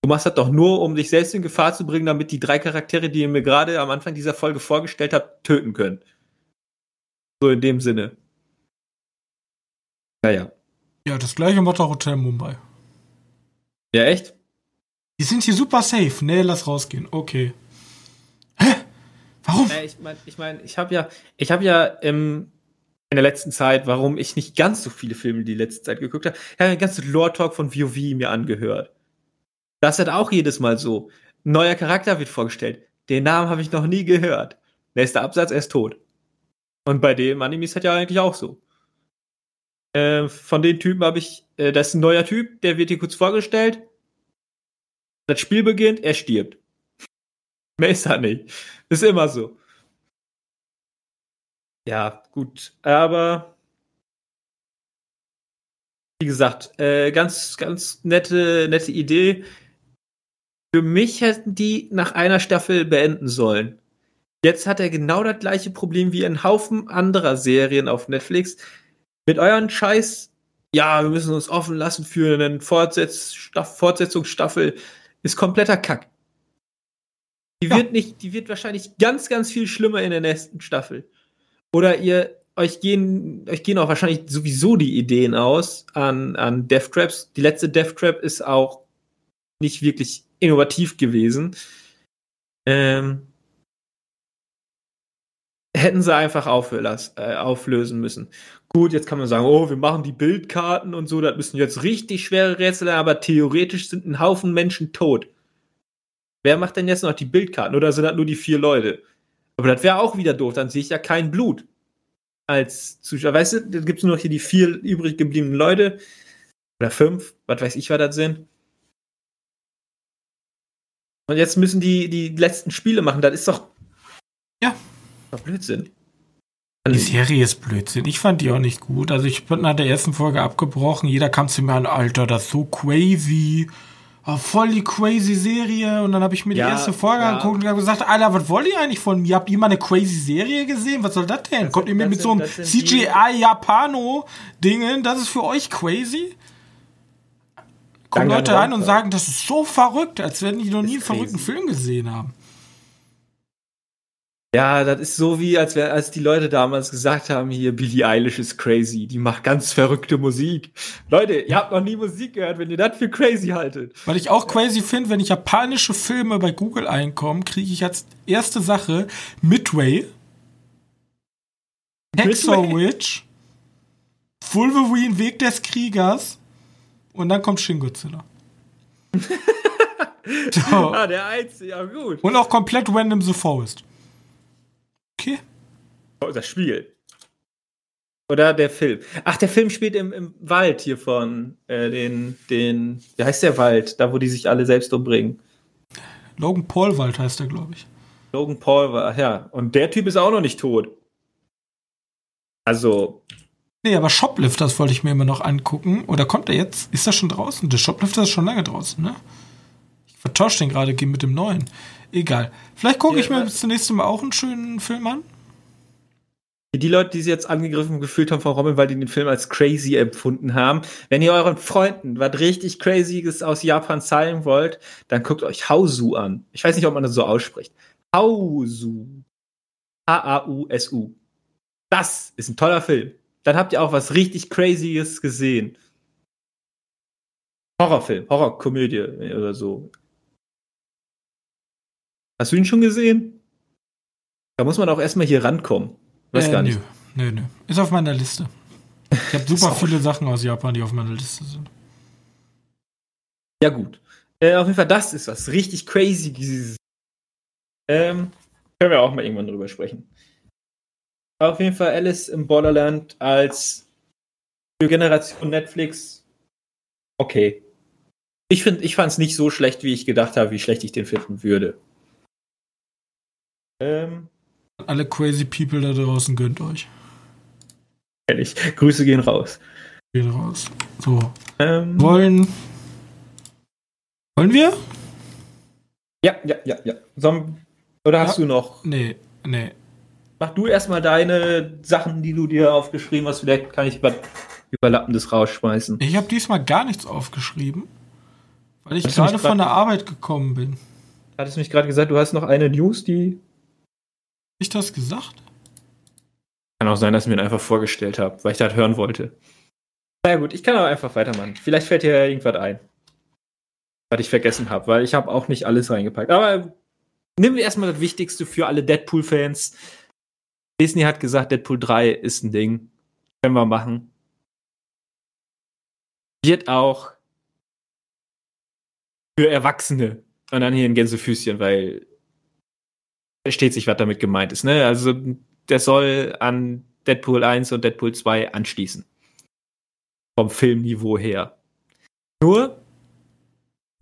Du machst das doch nur, um dich selbst in Gefahr zu bringen, damit die drei Charaktere, die ihr mir gerade am Anfang dieser Folge vorgestellt habt, töten können. So in dem Sinne. Naja. Ja, das gleiche macht auch Hotel Mumbai. Ja, echt? Die sind hier super safe. Nee, lass rausgehen. Okay. Hä? Warum? Äh, ich meine, ich, mein, ich habe ja, ich habe ja im, in der letzten Zeit, warum ich nicht ganz so viele Filme die letzte Zeit geguckt habe, ich habe den ganzen Lore-Talk von WoW mir angehört. Das ist halt auch jedes Mal so. Ein neuer Charakter wird vorgestellt. Den Namen habe ich noch nie gehört. Nächster Absatz, er ist tot. Und bei dem Anime ist halt ja eigentlich auch so. Äh, von den Typen habe ich, äh, das ist ein neuer Typ, der wird hier kurz vorgestellt. Das Spiel beginnt, er stirbt. <laughs> Mehr ist er nicht. Ist immer so. Ja, gut. Aber wie gesagt, äh, ganz, ganz nette, nette Idee. Für mich hätten die nach einer Staffel beenden sollen. Jetzt hat er genau das gleiche Problem wie ein Haufen anderer Serien auf Netflix. Mit euren Scheiß, ja, wir müssen uns offen lassen für eine Fortsetz Fortsetzungsstaffel, ist kompletter Kack. Die ja. wird nicht, die wird wahrscheinlich ganz, ganz viel schlimmer in der nächsten Staffel. Oder ihr, euch gehen, euch gehen auch wahrscheinlich sowieso die Ideen aus an, an Death Traps. Die letzte Death Trap ist auch nicht wirklich innovativ gewesen. Ähm, hätten sie einfach auflösen, äh, auflösen müssen. Gut, jetzt kann man sagen, oh, wir machen die Bildkarten und so, das müssen jetzt richtig schwere Rätsel, aber theoretisch sind ein Haufen Menschen tot. Wer macht denn jetzt noch die Bildkarten? Oder sind das nur die vier Leute? Aber das wäre auch wieder doof, dann sehe ich ja kein Blut. Als Zuschauer. Weißt du, da gibt es nur noch hier die vier übrig gebliebenen Leute. Oder fünf, was weiß ich, was das sind. Und jetzt müssen die die letzten Spiele machen. Das ist doch. Doch Blödsinn. Die Serie ist Blödsinn. Ich fand die auch nicht gut. Also ich bin nach der ersten Folge abgebrochen. Jeder kam zu mir an, Alter, das ist so crazy oh, voll die crazy Serie. Und dann habe ich mir ja, die erste Folge ja. angeguckt und habe gesagt, Alter, was wollt ihr eigentlich von mir? Habt ihr mal eine crazy Serie gesehen? Was soll das denn? Das Kommt ihr mir mit sind, so einem CGI-Japano-Dingen? Das ist für euch crazy? Kommen Leute rein und sagen, das ist so verrückt, als wenn die noch nie einen verrückten Film gesehen haben. Ja, das ist so wie, als, wär, als die Leute damals gesagt haben, hier, Billie Eilish ist crazy, die macht ganz verrückte Musik. Leute, ihr habt noch nie Musik gehört, wenn ihr das für crazy haltet. Weil ich auch crazy finde, wenn ich japanische Filme bei Google einkomme, kriege ich als erste Sache Midway, Hexer Witch, Wolverine, Weg des Kriegers und dann kommt Shin Godzilla. <laughs> so. Ah, der Einzige, ja gut. Und auch komplett random The Forest. Okay. Oh, das Spiel. Oder der Film. Ach, der Film spielt im, im Wald hier von äh, den, den, wie heißt der Wald? Da, wo die sich alle selbst umbringen. Logan Paul Wald heißt der, glaube ich. Logan Paul war, ja. Und der Typ ist auch noch nicht tot. Also. Nee, aber Shoplifters wollte ich mir immer noch angucken. Oder kommt der jetzt? Ist das schon draußen? Der Shoplifter ist schon lange draußen, ne? Ich vertausche den gerade mit dem neuen. Egal. Vielleicht gucke ja, ich mir das nächste Mal auch einen schönen Film an. Die Leute, die sich jetzt angegriffen gefühlt haben von Robin, weil die den Film als crazy empfunden haben, wenn ihr euren Freunden was richtig Crazyes aus Japan zeigen wollt, dann guckt euch Hausu an. Ich weiß nicht, ob man das so ausspricht. Hausu. H-A-U-S-U. Das ist ein toller Film. Dann habt ihr auch was richtig Crazyes gesehen. Horrorfilm, Horrorkomödie oder so. Hast du ihn schon gesehen? Da muss man auch erstmal hier rankommen. Weiß äh, gar nicht. Nö, nö, nö. Ist auf meiner Liste. Ich habe <laughs> super viele Sachen aus Japan, die auf meiner Liste sind. Ja, gut. Äh, auf jeden Fall, das ist was richtig crazy. Ähm, können wir auch mal irgendwann drüber sprechen. Auf jeden Fall Alice im Borderland als für Generation Netflix okay. Ich, ich fand es nicht so schlecht, wie ich gedacht habe, wie schlecht ich den finden würde. Ähm, Alle crazy people da draußen gönnt euch. Ehrlich, Grüße gehen raus. Gehen raus. So. Ähm, wollen. Wollen wir? Ja, ja, ja, ja. Sollen, oder hast ja, du noch? Nee, nee. Mach du erstmal deine Sachen, die du dir aufgeschrieben hast. Vielleicht kann ich Überlappendes rausschmeißen. Ich habe diesmal gar nichts aufgeschrieben, weil ich gerade von der Arbeit gekommen bin. Hattest du mich gerade gesagt, du hast noch eine News, die. Ich das gesagt? Kann auch sein, dass ich mir einfach vorgestellt habe, weil ich das hören wollte. Na gut, ich kann aber einfach weitermachen. Vielleicht fällt dir irgendwas ein. Was ich vergessen habe, weil ich habe auch nicht alles reingepackt. Aber nehmen wir erstmal das Wichtigste für alle Deadpool-Fans. Disney hat gesagt, Deadpool 3 ist ein Ding. Können wir machen. Wird auch für Erwachsene. Und dann hier ein Gänsefüßchen, weil versteht sich, was damit gemeint ist. Ne? Also der soll an Deadpool 1 und Deadpool 2 anschließen. Vom Filmniveau her. Nur,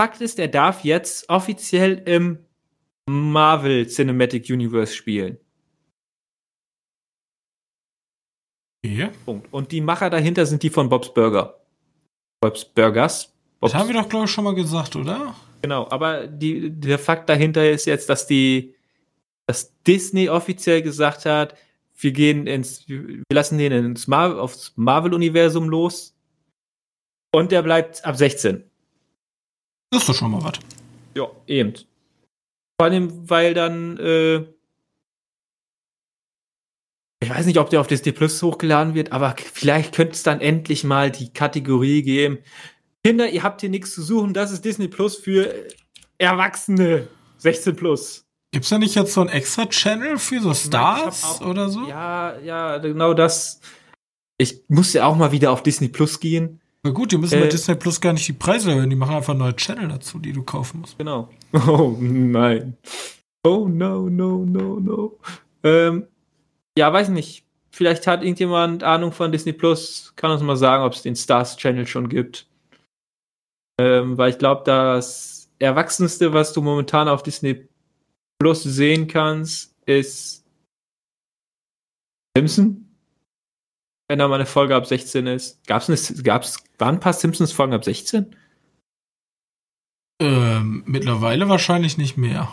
Fakt ist, er darf jetzt offiziell im Marvel Cinematic Universe spielen. Okay. Punkt. Und die Macher dahinter sind die von Bob's Burger. Bob's Burgers. Das Bob's, haben wir doch, glaube ich, schon mal gesagt, oder? Genau, aber die, der Fakt dahinter ist jetzt, dass die, dass Disney offiziell gesagt hat, wir gehen ins, wir lassen den ins Mar aufs Marvel-Universum los und der bleibt ab 16. Das ist doch schon mal was. Ja, eben. Vor allem, weil dann, äh, ich weiß nicht, ob der auf Disney Plus hochgeladen wird, aber vielleicht könnte es dann endlich mal die Kategorie geben. Kinder, ihr habt hier nichts zu suchen, das ist Disney Plus für Erwachsene 16 plus. Gibt's da nicht jetzt so einen extra Channel für so Stars auch- oder so? Ja, ja, genau das. Ich muss ja auch mal wieder auf Disney Plus gehen. Na gut, die müssen bei Äh, Disney Plus gar nicht die Preise erhöhen, die machen einfach neue Channel dazu, die du kaufen musst. Genau. <laughs> Oh nein. Oh no, no, no, no. Ähm, ja, weiß nicht. Vielleicht hat irgendjemand Ahnung von Disney Plus, kann uns mal sagen, ob es den Stars Channel schon gibt. Ähm, weil ich glaube, das Erwachsenste, was du momentan auf Disney Plus sehen kannst, ist Simpson. Wenn da mal eine Folge ab 16 ist. Gab's eine, gab's, waren ein paar Simpsons-Folgen ab 16? Ähm, mittlerweile wahrscheinlich nicht mehr.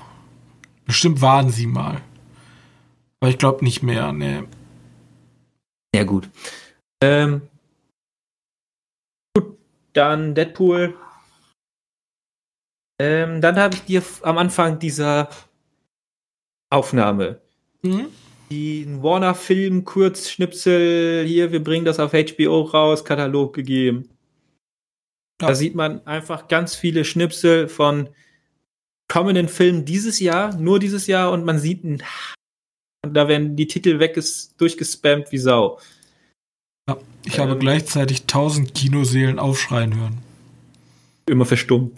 Bestimmt waren sie mal. Aber ich glaube nicht mehr, ne. Ja, gut. Ähm, gut, dann Deadpool. Ähm, dann habe ich dir am Anfang dieser Aufnahme Mhm. den Warner-Film Kurzschnipsel hier, wir bringen das auf HBO raus, Katalog gegeben. Ja. Da sieht man einfach ganz viele Schnipsel von kommenden Filmen dieses Jahr, nur dieses Jahr, und man sieht, ein, und da werden die Titel wegges durchgespammt wie Sau. Ja, ich habe Ähm. gleichzeitig 1000 Kinoseelen aufschreien hören. immer verstummen.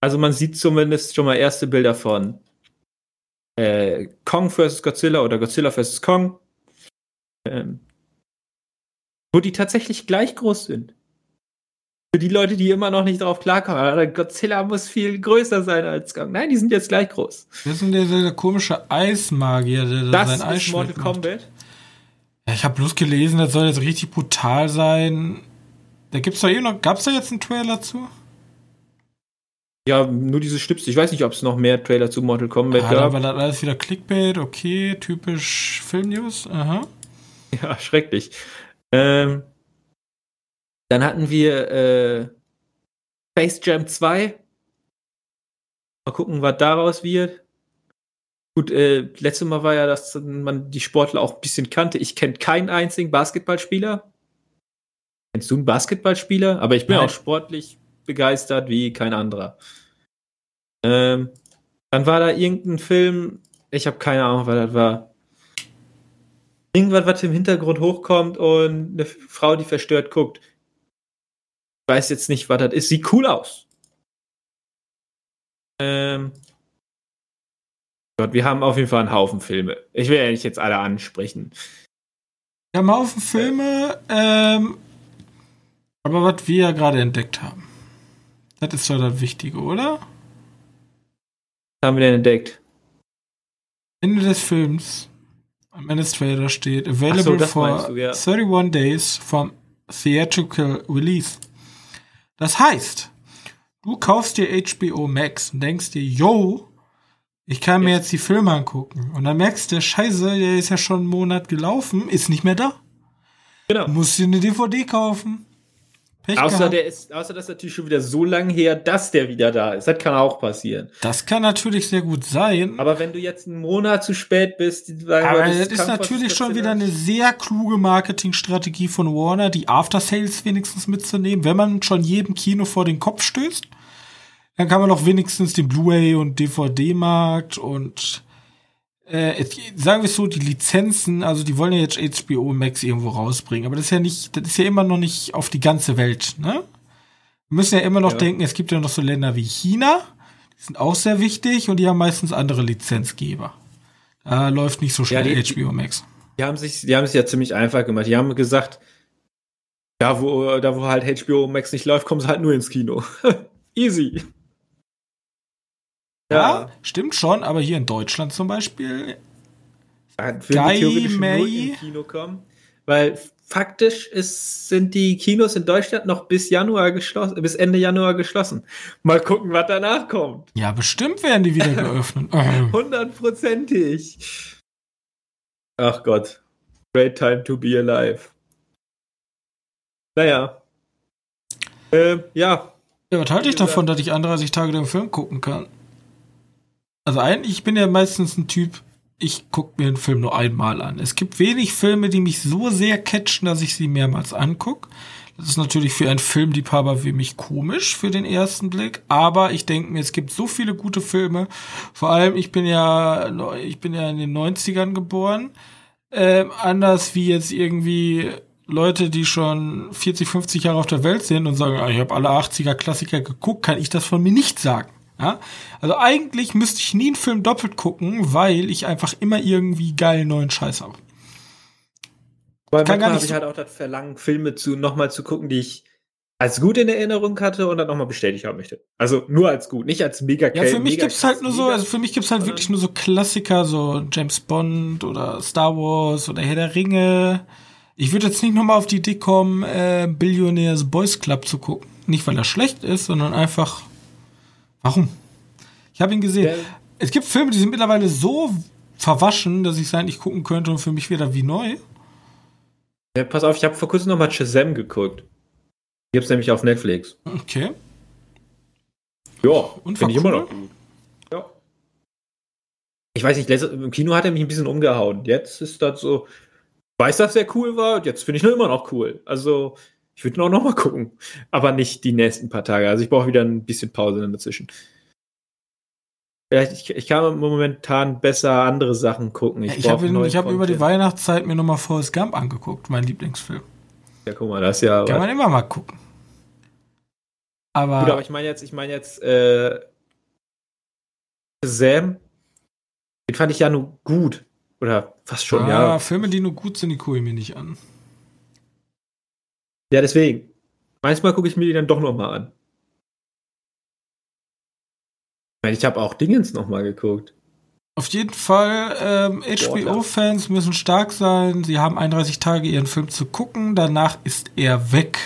Also man sieht zumindest schon mal erste Bilder von äh, Kong vs. Godzilla oder Godzilla vs. Kong. Ähm, wo die tatsächlich gleich groß sind. Für die Leute, die immer noch nicht drauf klarkommen, aber Godzilla muss viel größer sein als Kong. Nein, die sind jetzt gleich groß. Das ist denn der, der komische Eismagier, der da Das sein ist Eis Mortal macht. Kombat. Ja, ich habe bloß gelesen, das soll jetzt richtig brutal sein. Da gibt's doch eh noch. Gab's da jetzt einen Trailer zu? Ja, nur diese Schnipsel. Ich weiß nicht, ob es noch mehr Trailer zu Mortal Kombat Ah, dann gab. war das alles wieder Clickbait, okay, typisch Filmnews, aha. <laughs> Ja, schrecklich. Ähm, dann hatten wir äh, Space Jam 2. Mal gucken, was daraus wird. Gut, äh, letztes Mal war ja, dass man die Sportler auch ein bisschen kannte. Ich kenne keinen einzigen Basketballspieler. Kennst du einen Basketballspieler? Aber ich bin Nein. auch sportlich begeistert wie kein anderer. Ähm, dann war da irgendein Film, ich habe keine Ahnung, was das war. Irgendwas, was im Hintergrund hochkommt und eine Frau, die verstört guckt. Ich weiß jetzt nicht, was das ist. Sieht cool aus. Ähm. Gott, wir haben auf jeden Fall einen Haufen Filme. Ich will ja nicht jetzt alle ansprechen. Wir haben einen Haufen Filme, ähm, aber was wir ja gerade entdeckt haben. Das ist doch das Wichtige, oder? Was haben wir denn entdeckt? Ende des Films. Am Ende des Trailers steht so, Available das for du, ja. 31 days from theatrical release. Das heißt, du kaufst dir HBO Max und denkst dir, yo, ich kann mir jetzt die Filme angucken. Und dann merkst du, scheiße, der ist ja schon einen Monat gelaufen, ist nicht mehr da. Genau. Du musst dir eine DVD kaufen. Pech außer, der ist, außer das ist natürlich schon wieder so lang her, dass der wieder da ist. Das kann auch passieren. Das kann natürlich sehr gut sein. Aber wenn du jetzt einen Monat zu spät bist, aber das, das ist natürlich schon wieder eine sehr kluge Marketingstrategie von Warner, die After Sales wenigstens mitzunehmen. Wenn man schon jedem Kino vor den Kopf stößt, dann kann man auch wenigstens den Blu-ray und DVD-Markt und äh, sagen wir es so, die Lizenzen, also die wollen ja jetzt HBO Max irgendwo rausbringen, aber das ist ja nicht, das ist ja immer noch nicht auf die ganze Welt, ne? Wir müssen ja immer noch ja. denken, es gibt ja noch so Länder wie China, die sind auch sehr wichtig und die haben meistens andere Lizenzgeber. Da läuft nicht so schnell ja, die, HBO Max. Die haben sich, die haben es ja ziemlich einfach gemacht. Die haben gesagt, da wo, da wo halt HBO Max nicht läuft, kommen sie halt nur ins Kino. <laughs> Easy. Ja, ja, stimmt schon, aber hier in Deutschland zum Beispiel. Guy May. Kino kommen, weil faktisch ist, sind die Kinos in Deutschland noch bis Januar geschlossen, bis Ende Januar geschlossen. Mal gucken, was danach kommt. Ja, bestimmt werden die wieder <laughs> geöffnet. <laughs> Hundertprozentig. Ach Gott. Great time to be alive. Naja. Äh, ja. Ja, was halte ich davon, dass ich 31 Tage den Film gucken kann? Also eigentlich, ich bin ja meistens ein Typ, ich gucke mir einen Film nur einmal an. Es gibt wenig Filme, die mich so sehr catchen, dass ich sie mehrmals angucke. Das ist natürlich für einen Filmliebhaber wie mich komisch für den ersten Blick, aber ich denke mir, es gibt so viele gute Filme. Vor allem, ich bin ja, ich bin ja in den 90ern geboren. Äh, anders wie jetzt irgendwie Leute, die schon 40, 50 Jahre auf der Welt sind und sagen, ah, ich habe alle 80er Klassiker geguckt, kann ich das von mir nicht sagen. Ja? Also eigentlich müsste ich nie einen Film doppelt gucken, weil ich einfach immer irgendwie geilen neuen Scheiß habe. Weil manchmal habe ich halt auch das Verlangen, Filme zu nochmal zu gucken, die ich als gut in Erinnerung hatte und dann nochmal bestätigt haben möchte. Also nur als gut, nicht als mega Ja, für mich gibt's halt nur so, also für mich gibt's halt wirklich nur so Klassiker, so James Bond oder Star Wars oder Herr der Ringe. Ich würde jetzt nicht nochmal auf die Idee kommen, äh, Billionaires Boys Club zu gucken. Nicht, weil er schlecht ist, sondern einfach, Warum? Ich habe ihn gesehen. Der, es gibt Filme, die sind mittlerweile so verwaschen, dass ich es eigentlich gucken könnte und für mich wieder wie neu. Ja, pass auf, ich habe vor kurzem nochmal Shazam geguckt. Die gibt's nämlich auf Netflix. Okay. Ja, finde ich immer noch gut. Ja. Ich weiß nicht, im Kino hat er mich ein bisschen umgehauen. Jetzt ist das so, weiß, dass der cool war, jetzt finde ich nur immer noch cool. Also, ich würde auch noch mal gucken. Aber nicht die nächsten paar Tage. Also ich brauche wieder ein bisschen Pause dazwischen. Vielleicht, ich, ich kann momentan besser andere Sachen gucken. Ich, ich habe hab über die Weihnachtszeit mir nochmal Forrest Gump angeguckt, mein Lieblingsfilm. Ja, guck mal, das ist ja. Kann man immer mal gucken. Aber. Gut, aber ich meine jetzt, ich meine jetzt, äh, Sam, den fand ich ja nur gut. Oder fast schon, ah, ja. Filme, die nur gut sind, die gucke ich mir nicht an. Ja, deswegen. Manchmal gucke ich mir die dann doch nochmal an. Ich habe auch Dingens nochmal geguckt. Auf jeden Fall, ähm, HBO-Fans müssen stark sein. Sie haben 31 Tage, ihren Film zu gucken. Danach ist er weg.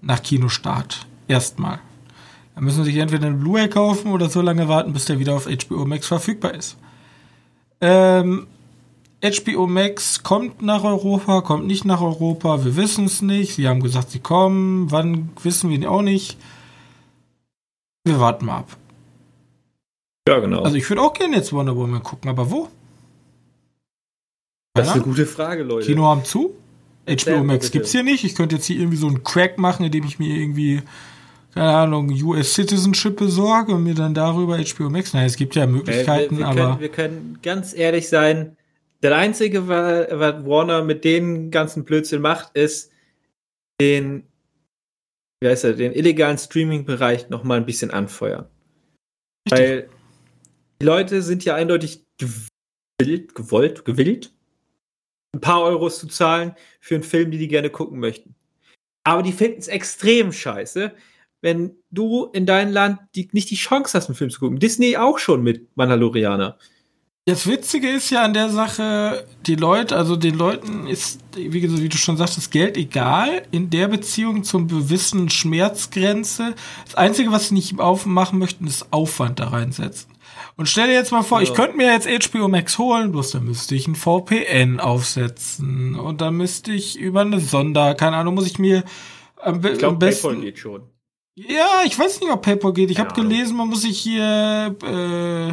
Nach Kinostart. Erstmal. Dann müssen sie sich entweder eine Blu-ray kaufen oder so lange warten, bis der wieder auf HBO Max verfügbar ist. Ähm, HBO Max kommt nach Europa, kommt nicht nach Europa, wir wissen es nicht. Sie haben gesagt, sie kommen, wann wissen wir auch nicht. Wir warten mal ab. Ja, genau. Also ich würde auch gerne jetzt Wonder Woman gucken, aber wo? Das ist eine gute Frage, Leute. Kino haben zu? HBO Max bitte. gibt's hier nicht. Ich könnte jetzt hier irgendwie so einen Crack machen, indem ich mir irgendwie, keine Ahnung, US Citizenship besorge und mir dann darüber HBO Max. Nein, es gibt ja Möglichkeiten, äh, wir, wir aber. Können, wir können ganz ehrlich sein, der einzige, was Warner mit dem ganzen Blödsinn macht, ist den, wie heißt er, den illegalen Streaming-Bereich nochmal ein bisschen anfeuern. Richtig. Weil die Leute sind ja eindeutig gewillt, gewollt, gewillt, ein paar Euros zu zahlen für einen Film, die die gerne gucken möchten. Aber die finden es extrem scheiße, wenn du in deinem Land die, nicht die Chance hast, einen Film zu gucken. Disney auch schon mit Mandalorianer. Das Witzige ist ja an der Sache, die Leute, also den Leuten ist, wie, du schon sagst, das Geld egal in der Beziehung zum gewissen Schmerzgrenze. Das Einzige, was sie nicht aufmachen möchten, ist Aufwand da reinsetzen. Und stell dir jetzt mal vor, ja. ich könnte mir jetzt HBO Max holen, bloß dann müsste ich ein VPN aufsetzen und dann müsste ich über eine Sonder, keine Ahnung, muss ich mir am, ich glaub, am besten. PayPal geht schon. Ja, ich weiß nicht, ob PayPal geht. Ich habe gelesen, man muss sich hier äh,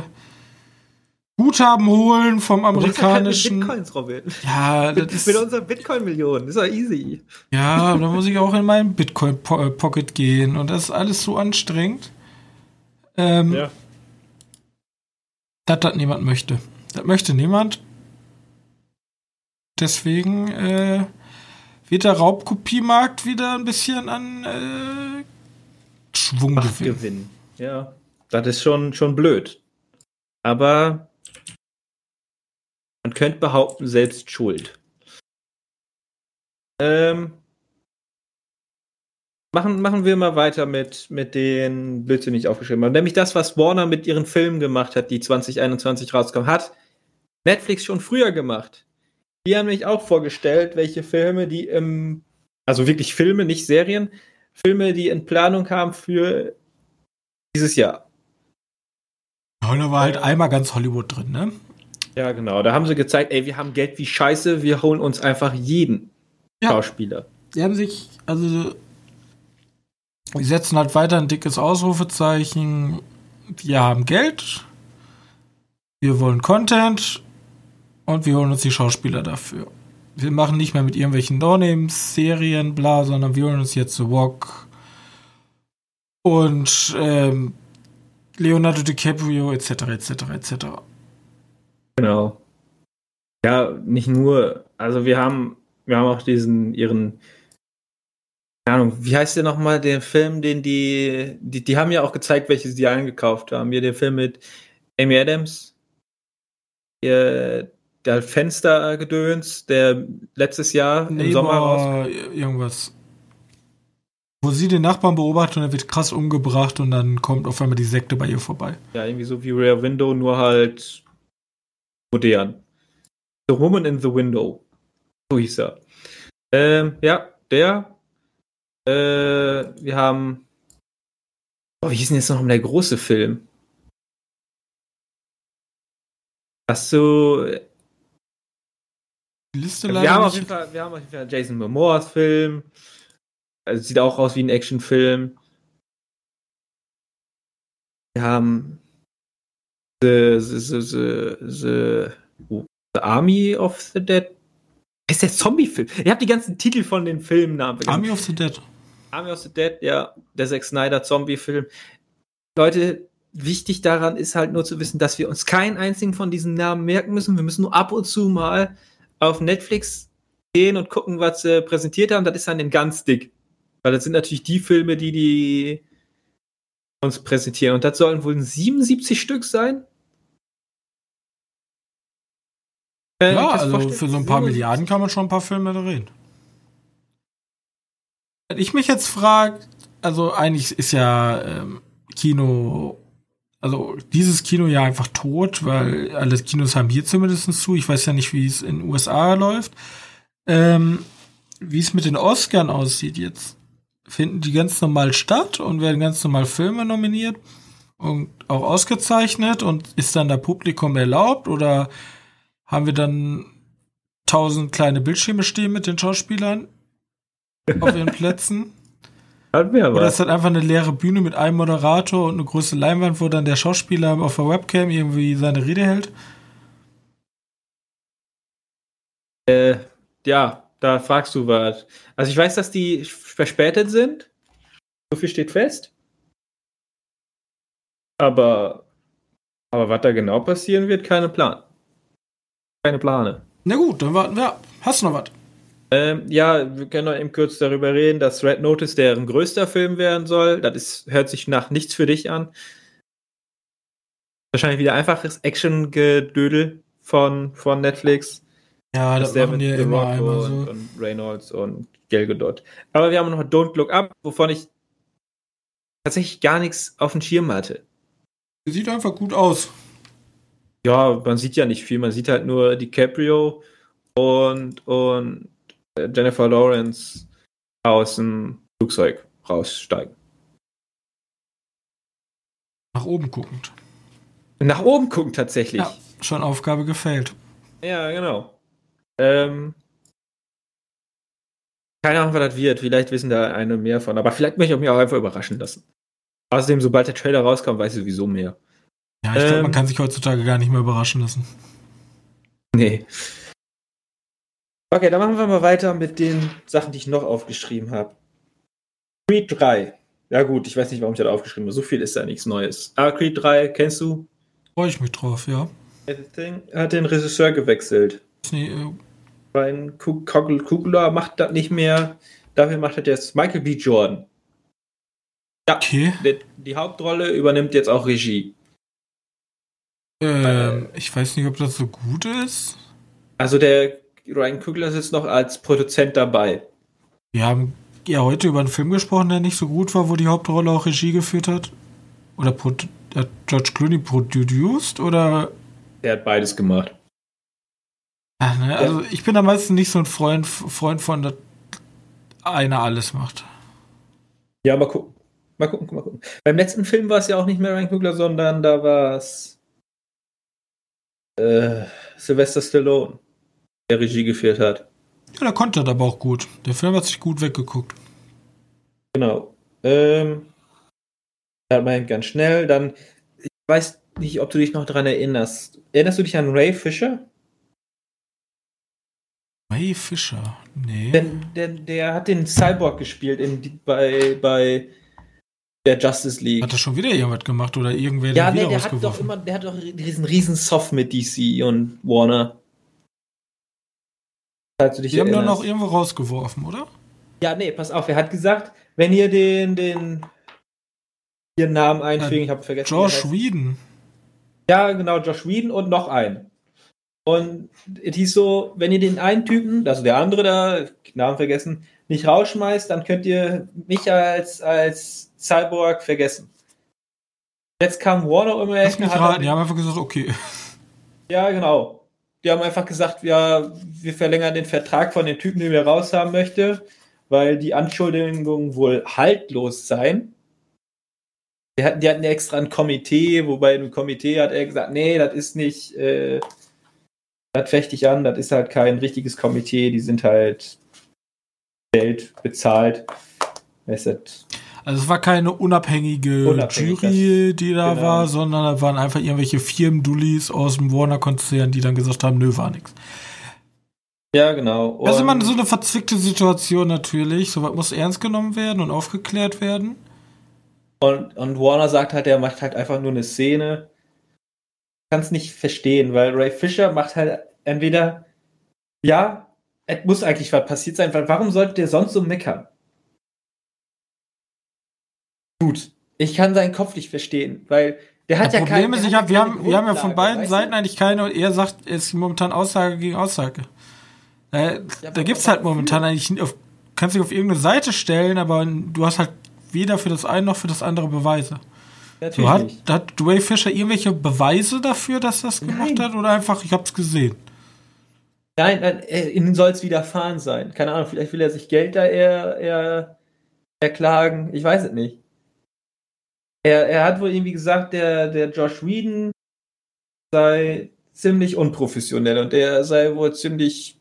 Guthaben holen vom amerikanischen. Halt Bitcoins, Robin. Ja, das ist. Mit unseren Bitcoin-Millionen. Ist doch easy. Ja, da muss ich auch in meinen Bitcoin-Pocket gehen. Und das ist alles so anstrengend. Ähm, ja. Dass das niemand möchte. Das möchte niemand. Deswegen äh, wird der Raubkopiemarkt wieder ein bisschen an äh, Schwung gewinnen. Ja, das ist schon, schon blöd. Aber man könnte behaupten, selbst schuld. Ähm, machen, machen wir mal weiter mit, mit den Blödsinn, die ich aufgeschrieben habe. Nämlich das, was Warner mit ihren Filmen gemacht hat, die 2021 rauskommen, hat Netflix schon früher gemacht. Die haben mich auch vorgestellt, welche Filme, die im, also wirklich Filme, nicht Serien, Filme, die in Planung haben für dieses Jahr. Ja, da war halt einmal ganz Hollywood drin, ne? Ja, genau. Da haben sie gezeigt, ey, wir haben Geld wie Scheiße, wir holen uns einfach jeden ja. Schauspieler. Die haben sich, also, die setzen halt weiter ein dickes Ausrufezeichen. Wir haben Geld, wir wollen Content und wir holen uns die Schauspieler dafür. Wir machen nicht mehr mit irgendwelchen No-Names, Serien, bla, sondern wir holen uns jetzt The Walk und ähm, Leonardo DiCaprio etc. etc. etc. Genau. Ja, nicht nur, also wir haben, wir haben auch diesen, ihren, keine Ahnung, wie heißt der nochmal, den Film, den die, die, die haben ja auch gezeigt, welches die eingekauft haben. Hier den Film mit Amy Adams, ihr, der Fenstergedöns, der letztes Jahr nee, im Sommer raus. Irgendwas. Wo sie den Nachbarn beobachtet und er wird krass umgebracht und dann kommt auf einmal die Sekte bei ihr vorbei. Ja, irgendwie so wie Rear Window, nur halt modern. The Woman in the Window. So hieß er. Ähm, ja, der. Äh, wir haben. Oh, wie hieß denn jetzt noch der große Film? Hast du. Liste ja, wir, haben auf jeden Fall, wir haben auf jeden Fall Jason Momoas Film. Also sieht auch aus wie ein Actionfilm. Wir haben The, the, the, the, the Army of the Dead. Ist der Zombie-Film? Ihr habt die ganzen Titel von den Filmnamen Army of the Dead. Army of the Dead, ja. Der Zack Snyder Zombie-Film. Leute, wichtig daran ist halt nur zu wissen, dass wir uns keinen einzigen von diesen Namen merken müssen. Wir müssen nur ab und zu mal auf Netflix gehen und gucken, was sie präsentiert haben. Das ist dann ganz dick. Weil das sind natürlich die Filme, die die uns präsentieren. Und das sollen wohl 77 Stück sein. Äh, ja, also für so ein paar Milliarden kann man schon ein paar Filme drehen. Wenn ich mich jetzt frage, also eigentlich ist ja ähm, Kino, also dieses Kino ja einfach tot, weil alle Kinos haben hier zumindest zu. Ich weiß ja nicht, wie es in den USA läuft. Ähm, wie es mit den Oscars aussieht jetzt. Finden die ganz normal statt und werden ganz normal Filme nominiert und auch ausgezeichnet und ist dann der Publikum erlaubt oder haben wir dann tausend kleine Bildschirme stehen mit den Schauspielern auf ihren <laughs> Plätzen. Oder ist das einfach eine leere Bühne mit einem Moderator und eine große Leinwand, wo dann der Schauspieler auf der Webcam irgendwie seine Rede hält? Äh, ja, da fragst du was. Also ich weiß, dass die verspätet sind. So viel steht fest. Aber, aber was da genau passieren wird, keine Plan keine Plane. Na gut, dann warten wir ab. Hast du noch was? Ähm, ja, wir können noch eben kurz darüber reden, dass Red Notice deren größter Film werden soll. Das ist, hört sich nach nichts für dich an. Wahrscheinlich wieder einfaches Action-Gedödel von, von Netflix. Ja, das, das machen die ja immer einmal so. Und, Reynolds und Gal Gadot. Aber wir haben noch Don't Look Up, wovon ich tatsächlich gar nichts auf dem Schirm hatte. Sieht einfach gut aus. Ja, man sieht ja nicht viel. Man sieht halt nur DiCaprio und, und Jennifer Lawrence aus dem nach oben gucken tatsächlich. Ja, schon Aufgabe gefällt. Ja, genau. Ähm, keine Ahnung, was das wird. Vielleicht wissen da eine mehr von. Aber vielleicht möchte ich mich auch einfach überraschen lassen. Außerdem, sobald der Trailer rauskommt, weiß ich sowieso mehr. Ja, ich glaube, Ähm. man kann sich heutzutage gar nicht mehr überraschen lassen. Nee. Okay, dann machen wir mal weiter mit den Sachen, die ich noch aufgeschrieben habe. Creed 3. Ja gut, ich weiß nicht, warum ich das aufgeschrieben habe. So viel ist da nichts Neues. Aber Creed 3, kennst du? Freue ich mich drauf, ja. Hat den Regisseur gewechselt. Nie, äh, Ryan Kugler macht das nicht mehr. Dafür macht das jetzt Michael B. Jordan. okay. Der, die Hauptrolle übernimmt jetzt auch Regie. Ähm, ich weiß nicht, ob das so gut ist. Also der Ryan Kugler sitzt noch als Produzent dabei. Wir haben ja heute über einen Film gesprochen, der nicht so gut war, wo die Hauptrolle auch Regie geführt hat. Oder hat George Clooney produced oder. Der hat beides gemacht. Ach, ne? Also ich bin am meisten nicht so ein Freund, Freund von, dass einer alles macht. Ja, mal gucken. Mal gucken, mal gucken. Beim letzten Film war es ja auch nicht mehr Ryan Kugler, sondern da war es äh, Sylvester Stallone, der Regie geführt hat. Ja, der konnte das aber auch gut. Der Film hat sich gut weggeguckt. Genau. Ähm, dann mal ganz schnell. Dann, ich weiß nicht, ob du dich noch dran erinnerst. Erinnerst du dich an Ray Fisher? Ray Fisher. Nee. Denn, denn der hat den Cyborg gespielt in, die- bei, bei der Justice League. Hat er schon wieder irgendwas gemacht oder irgendwer Ja, nee, der hat doch immer, der hat doch diesen riesen Soft mit DC und Warner. Falls du dich Die haben doch noch irgendwo rausgeworfen, oder? Ja, nee, pass auf, er hat gesagt, wenn ihr den, den ihren Namen einfügen, ich habe vergessen. er Josh. Whedon. Ja, genau, Josh Whedon und noch einen. Und es hieß so, wenn ihr den einen Typen, also der andere da, Namen vergessen, nicht rausschmeißt, dann könnt ihr mich als, als Cyborg vergessen. Jetzt kam Warner um die Ecke, raten. Die haben einfach gesagt, okay. Ja, genau. Die haben einfach gesagt, ja, wir verlängern den Vertrag von dem Typen, den wir raushaben möchte, weil die Anschuldigungen wohl haltlos seien. Die hatten, die hatten extra ein Komitee, wobei im Komitee hat er gesagt, nee, das ist nicht, äh, das fechte ich an, das ist halt kein richtiges Komitee, die sind halt Geld bezahlt. Weißt du, Also es war keine unabhängige Unabhängig, Jury, die da genau. war, sondern da waren einfach irgendwelche Firmen-Dullis aus dem Warner-Konzern, die dann gesagt haben, nö, war nix. ja, genau. Das ist immer Und- so eine verzwickte Situation natürlich. Sowas muss ernst genommen werden und aufgeklärt werden. Und, und Warner sagt halt, er macht halt einfach nur eine Szene. Kann es nicht verstehen, weil Ray Fisher macht halt entweder, ja, es muss eigentlich was passiert sein, weil warum sollte der sonst so meckern? Gut, ich kann seinen Kopf nicht verstehen, weil der hat Das ja Problem keine- ist, ich hab, wir, haben, wir haben ja von beiden Seiten du? eigentlich keine und er sagt, es ist momentan Aussage gegen Aussage. Äh, Ja, da gibt's aber halt momentan eigentlich, kannst dich auf irgendeine Seite stellen, aber du hast halt weder für das eine noch für das andere Beweise. Natürlich So, hat, nicht. hat Dwayne Fisher irgendwelche Beweise dafür, dass das gemacht Nein. hat oder einfach, ich hab's gesehen? Nein, nein, äh, ihnen soll es widerfahren sein. Keine Ahnung, vielleicht will er sich Geld da eher, eher erklagen. Ich weiß es nicht. Er, er hat wohl irgendwie gesagt, der, der Josh Whedon sei ziemlich unprofessionell und der sei wohl ziemlich.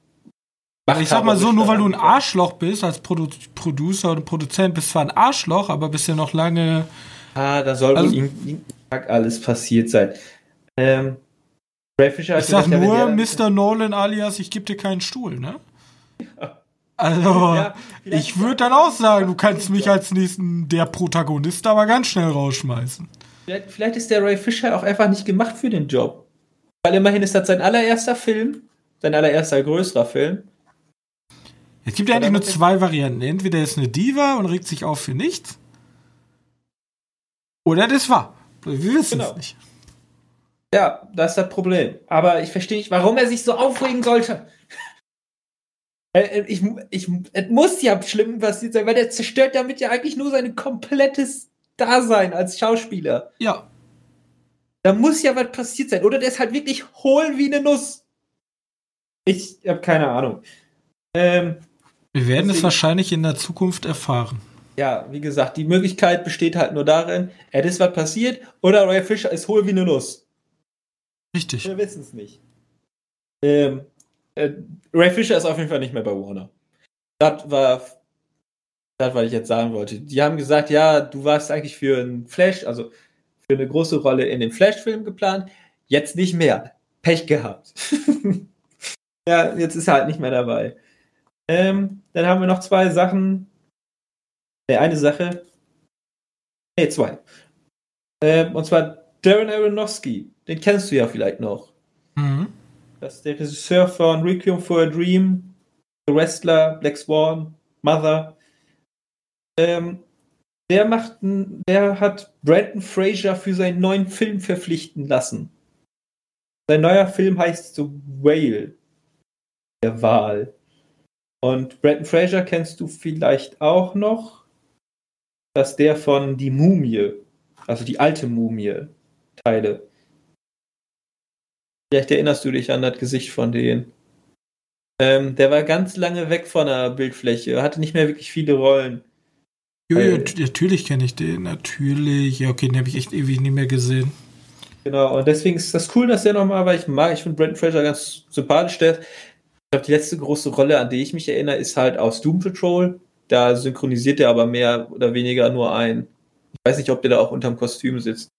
Also ich sag mal so, nur weil du ein Arschloch bist, als Produ Producer und Produzent, bist zwar ein Arschloch, aber bist ja noch lange. Ah, da soll Also- wohl irgendwie alles passiert sein. Ähm, Ray Fisher Ich sag wenn nur Mr. Nolan alias, ich geb dir keinen Stuhl, ne? <laughs> Also, Ja, ich würde dann auch sagen, du kannst mich als nächsten der Protagonist aber ganz schnell rausschmeißen. Vielleicht, vielleicht ist der Ray Fisher auch einfach nicht gemacht für den Job. Weil immerhin ist das sein allererster Film, sein allererster größerer Film. Es gibt ja eigentlich nur zwei Varianten. Entweder er ist eine Diva und regt sich auf für nichts. Oder das war. Wir wissen Genau. es nicht. Ja, das ist das Problem. Aber ich verstehe nicht, warum er sich so aufregen sollte. <laughs> Äh, Ich, ich, es muss ja schlimm passiert sein, weil der zerstört damit ja eigentlich nur sein komplettes Dasein als Schauspieler. Ja, Da muss ja was passiert sein. Oder der ist halt wirklich hohl wie eine Nuss. Ich habe keine Ahnung. Ähm, wir werden es wahrscheinlich in der Zukunft erfahren. Ja, wie gesagt, die Möglichkeit besteht halt nur darin, es ist was passiert oder Ray Fisher ist hohl wie eine Nuss. Richtig. Wir wissen es nicht. Ähm, äh, Ray Fisher ist auf jeden Fall nicht mehr bei Warner. Das war das, was ich jetzt sagen wollte. Die haben gesagt, ja, du warst eigentlich für einen Flash, also für eine große Rolle in dem Flash-Film geplant, jetzt nicht mehr. Pech gehabt. <laughs> ja, jetzt ist er halt nicht mehr dabei. Ähm, dann haben wir noch zwei Sachen. Ne, eine Sache. Ne, zwei. Ähm, und zwar Darren Aronofsky. Den kennst du ja vielleicht noch. Mhm. Das ist der Regisseur von Requiem for a Dream, The Wrestler, Black Swan, Mother. Ähm, der macht, der hat Brandon Fraser für seinen neuen Film verpflichten lassen. Sein neuer Film heißt The Whale. Der Wal. Und Brandon Fraser kennst du vielleicht auch noch. Dass der von Die Mumie, also die alte Mumie, Teile. Vielleicht erinnerst du dich an das Gesicht von denen. Ähm, der war ganz lange weg von der Bildfläche, hatte nicht mehr wirklich viele Rollen. Jo, jo, natürlich kenne ich den, natürlich. Ja, okay, den habe ich echt ewig nicht mehr gesehen. Genau, und deswegen ist das cool, dass der nochmal, weil ich mag, ich finde Brandon Fraser ganz sympathisch. Der, ich glaube, die letzte große Rolle, an die ich mich erinnere, ist halt aus Doom Patrol. Da synchronisiert er aber mehr oder weniger nur ein. Ich weiß nicht, ob der da auch unterm Kostüm sitzt.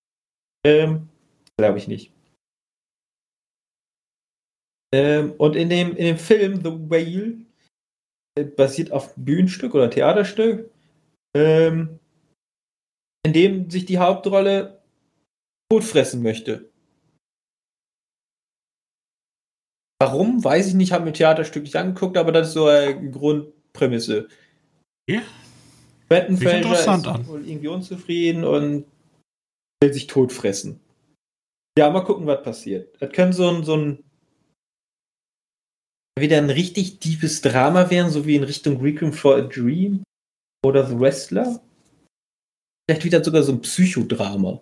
Ähm, glaube ich nicht. Ähm, und in dem, in dem Film The Whale äh, basiert auf Bühnenstück oder Theaterstück, ähm, in dem sich die Hauptrolle tot fressen möchte. Warum, weiß ich nicht, habe mir Theaterstück nicht angeguckt, aber das ist so eine Grundprämisse. Ja. Brandon Fraser interessant ist an. wohl irgendwie unzufrieden und will sich tot fressen. Ja, mal gucken, was passiert. Das könnte so ein, so ein wieder ein richtig tiefes Drama werden, so wie in Richtung Requiem for a Dream oder The Wrestler. Vielleicht wieder sogar so ein Psychodrama.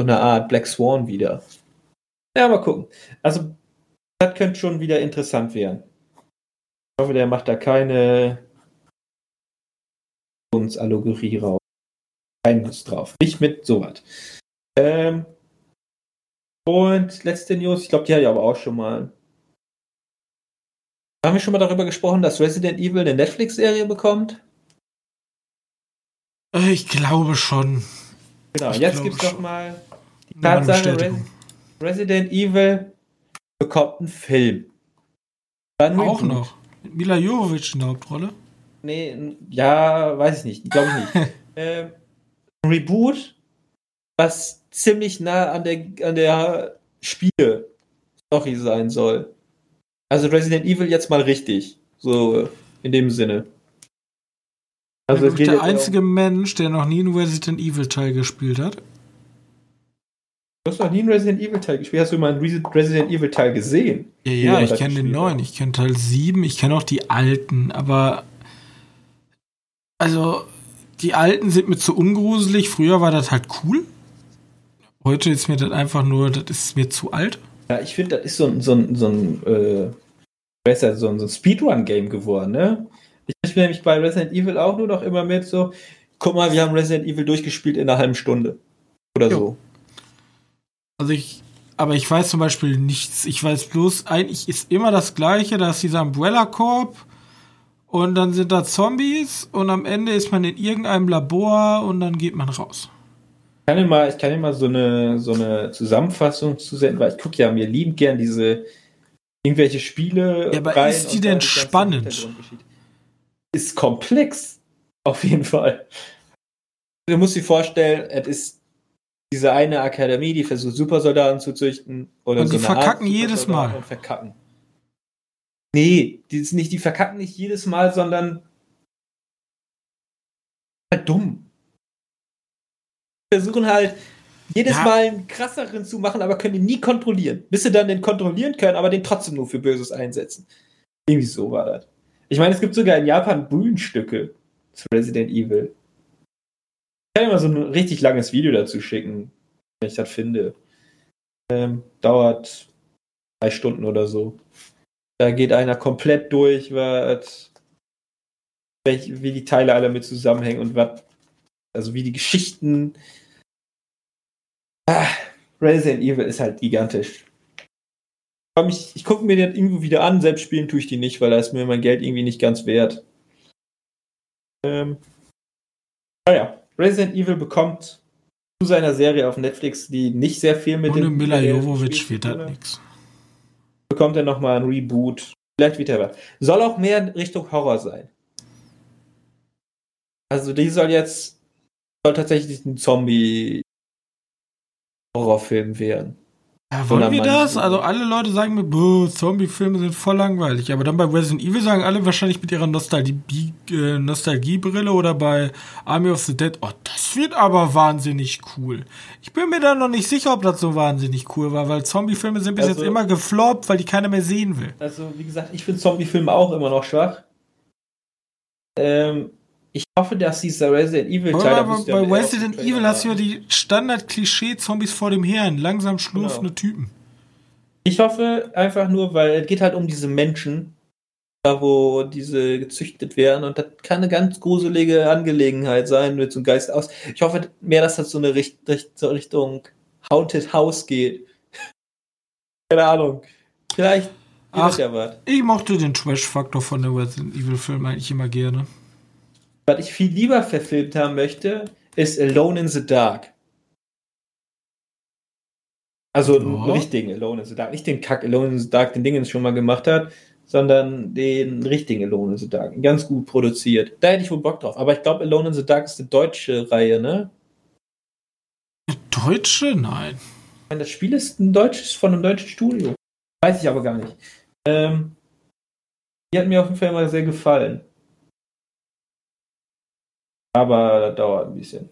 So eine Art Black Swan wieder. Ja, mal gucken. Also, das könnte schon wieder interessant werden. Ich hoffe, der macht da keine Allegorie raus. Kein Muss drauf. Nicht mit sowas. Ähm, und letzte News, ich glaube, die hatte ich aber auch schon mal. Haben wir schon mal darüber gesprochen, dass Resident Evil eine Netflix-Serie bekommt? Ich glaube schon. Genau, Ich jetzt gibt es noch mal die Tatsache. Res Resident Evil bekommt einen Film. Dann Auch noch. Mila Jovovich in der Hauptrolle. Nee, ja, weiß ich nicht. Glaube ich nicht. <laughs> ähm, ein Reboot, was ziemlich nah an der, an der Spiele-Story sein soll. Also Resident Evil jetzt mal richtig. So in dem Sinne. Also ich geht der einzige Mensch, der noch nie einen Resident Evil Teil gespielt hat. Du hast noch nie einen Resident Evil Teil gespielt. Hast du mal einen Resi- Resident Evil Teil gesehen? Ja, ja, ich kenne den neuen, ich kenne Teil 7, ich kenne auch die alten, aber also die alten sind mir zu ungruselig. Früher war das halt cool. Heute ist mir das einfach nur, das ist mir zu alt. Ja, ich finde, das ist so ein, so ein, so ein, äh, besser, so ein, so ein Speedrun-Game geworden, ne? Ich spiele nämlich bei Resident Evil auch nur noch immer mit so, guck mal, wir haben Resident Evil durchgespielt in einer halben Stunde. Oder Jo. so. Also ich, aber ich weiß zum Beispiel nichts. Ich weiß bloß, eigentlich ist immer das Gleiche. Da ist dieser Umbrella Corp und dann sind da Zombies und am Ende ist man in irgendeinem Labor und dann geht man raus. Ich kann dir mal, ich kann mal so eine, so eine Zusammenfassung zusenden, weil ich gucke ja mir liebend gern diese irgendwelche Spiele. Ja, aber rein ist die denn spannend? Ist komplex. Auf jeden Fall. Du musst dir vorstellen, es ist diese eine Akademie, die versucht, Supersoldaten zu züchten. Oder Und die so Art verkacken jedes Mal. Und verkacken. Nee, die, ist nicht, die verkacken nicht jedes Mal, sondern halt dumm. Versuchen halt jedes Ja. Mal einen krasseren zu machen, aber können ihn nie kontrollieren. Bis sie dann den kontrollieren können, aber den trotzdem nur für Böses einsetzen. Irgendwie so war das. Ich meine, es gibt sogar in Japan Bühnenstücke zu Resident Evil. Ich kann mal so ein richtig langes Video dazu schicken, wenn ich das finde. Ähm, dauert drei Stunden oder so. Da geht einer komplett durch, was, wie die Teile alle mit zusammenhängen und was, also wie die Geschichten. Ah, Resident Evil ist halt gigantisch. Ich, ich gucke mir den irgendwo wieder an, selbst spielen tue ich die nicht, weil da ist mir mein Geld irgendwie nicht ganz wert. Ähm, naja, Resident Evil bekommt zu seiner Serie auf Netflix, die nicht sehr viel mit Ohne dem Mila Jovovich wird halt nichts. Bekommt er nochmal ein Reboot. Vielleicht wieder was. Soll auch mehr in Richtung Horror sein. Also die soll jetzt soll tatsächlich ein Zombie-Horrorfilm werden. Ja, wollen wir das? Also alle Leute sagen mir, Zombie-Filme sind voll langweilig. Aber dann bei Resident Evil sagen alle wahrscheinlich mit ihrer Nostalgie, äh, Nostalgiebrille oder bei Army of the Dead, oh, das wird aber wahnsinnig cool. Ich bin mir da noch nicht sicher, ob das so wahnsinnig cool war, weil Zombie-Filme sind bis also, jetzt immer gefloppt, weil die keiner mehr sehen will. Also wie gesagt, ich finde Zombie-Filme auch immer noch schwach. Ähm, ich hoffe, dass dieser Resident Evil Teil. Aber bei Resident Evil hast du ja die Standard-Klischee-Zombies vor dem Herrn, langsam schlurfende genau. Typen. Ich hoffe einfach nur, weil es geht halt um diese Menschen, da wo diese gezüchtet werden und das kann eine ganz gruselige Angelegenheit sein mit so einem Geist aus. Ich hoffe mehr, dass das so eine Richt Richtung Haunted House geht. <laughs> Keine Ahnung. Vielleicht. Ach, ja ich mochte den Trash-Faktor von der Resident Evil-Film eigentlich immer gerne. Was ich viel lieber verfilmt haben möchte, ist Alone in the Dark. Also oh. richtigen Alone in the Dark. Nicht den Kack Alone in the Dark, den Dingens schon mal gemacht hat, sondern den richtigen Alone in the Dark. Ganz gut produziert. Da hätte ich wohl Bock drauf. Aber ich glaube, Alone in the Dark ist eine deutsche Reihe, ne? Deutsche? Nein. Das Spiel ist ein deutsches von einem deutschen Studio. Weiß ich aber gar nicht. Ähm, die hat mir auf jeden Fall immer sehr gefallen. Aber das dauert ein bisschen.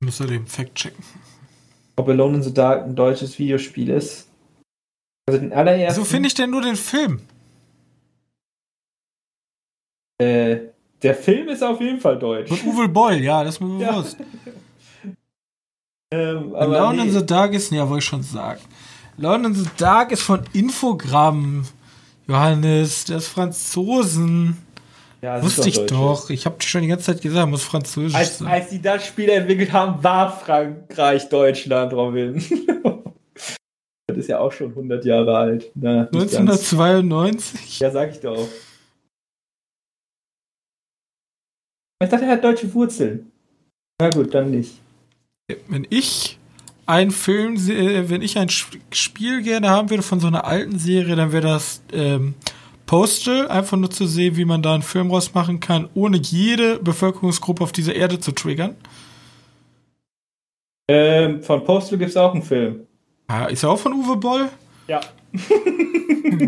Müsst ihr den Fact checken. Ob Alone in the Dark ein deutsches Videospiel ist. Also den allerersten. So finde ich denn nur den Film? Äh, der Film ist auf jeden Fall deutsch. Mit Uwe Boll, ja, das ist mir bewusst. <laughs> ähm, Alone nee. in the Dark ist, ja, wollte ich schon sagen. Alone in the Dark ist von Infogramm. Johannes, der ist Franzosen. Ja, Wusste ich doch. Ich habe schon die ganze Zeit gesagt, muss Französisch als, sein. Als die das Spiel entwickelt haben, war Frankreich Deutschland, Robin. <laughs> das ist ja auch schon 100 Jahre alt. Na, 1992? Ja, sag ich doch. Ich dachte, er hat deutsche Wurzeln. Na gut, dann nicht. Wenn ich ein Film, wenn ich ein Spiel gerne haben würde von so einer alten Serie, dann wäre das ähm, Postal, einfach nur zu sehen, wie man da einen Film rausmachen kann, ohne jede Bevölkerungsgruppe auf dieser Erde zu triggern. Ähm, von Postal gibt es auch einen Film. Ah, ist er auch von Uwe Boll? Ja.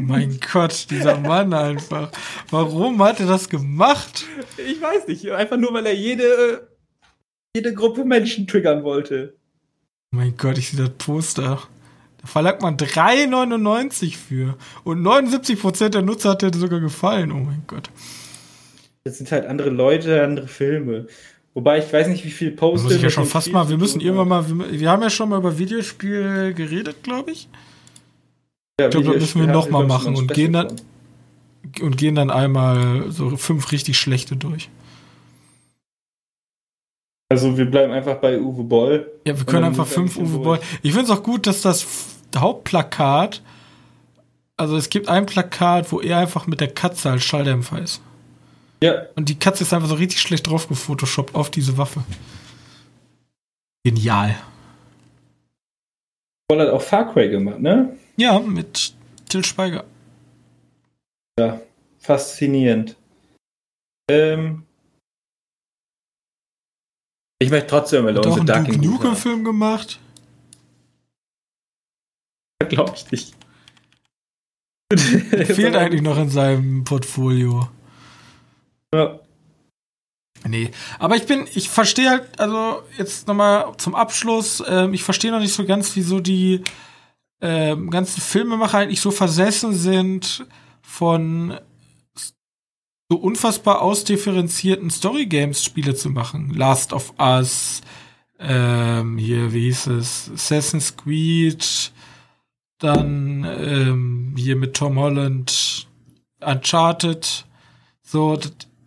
mein Gott, dieser Mann einfach. Warum hat er das gemacht? Ich weiß nicht. Einfach nur, weil er jede, jede Gruppe Menschen triggern wollte. Mein Gott, ich sehe das Poster. Da verlangt man 3,99 für. Und 79% der Nutzer hat dir sogar gefallen. Oh mein Gott. Das sind halt andere Leute, andere Filme. Wobei ich weiß nicht, wie viel Post. Muss ich ja schon fast Spiel mal. Wir müssen irgendwann mal. Wir, wir, haben ja schon mal über Videospiel geredet, glaube ich. Ja, ich glaube, das müssen wir nochmal machen und gehen dann und gehen dann einmal so fünf richtig schlechte durch. Also wir bleiben einfach bei Uwe Boll. Ja, wir können einfach fünf Uwe Boll. Ich finde es auch gut, dass das Hauptplakat, also es gibt ein Plakat, wo er einfach mit der Katze als Schalldämpfer ist. Ja. Und die Katze ist einfach so richtig schlecht drauf gefotoshoppt auf diese Waffe. Genial. Boll hat auch Far Cry gemacht, ne? Ja, mit Till Speiger. Ja, faszinierend. Ähm, ich möchte trotzdem Alone in the Dark einen Duke Film gemacht. Glaube ich nicht. <laughs> Fehlt eigentlich noch in seinem Portfolio. Ja. Nee, aber ich bin, ich verstehe halt, also jetzt nochmal zum Abschluss, äh, ich verstehe noch nicht so ganz, wieso die äh, ganzen Filmemacher eigentlich so versessen sind von so unfassbar ausdifferenzierten Story-Games-Spiele zu machen. Last of Us, ähm, hier, wie hieß es, Assassin's Creed, dann ähm, hier mit Tom Holland, Uncharted, so,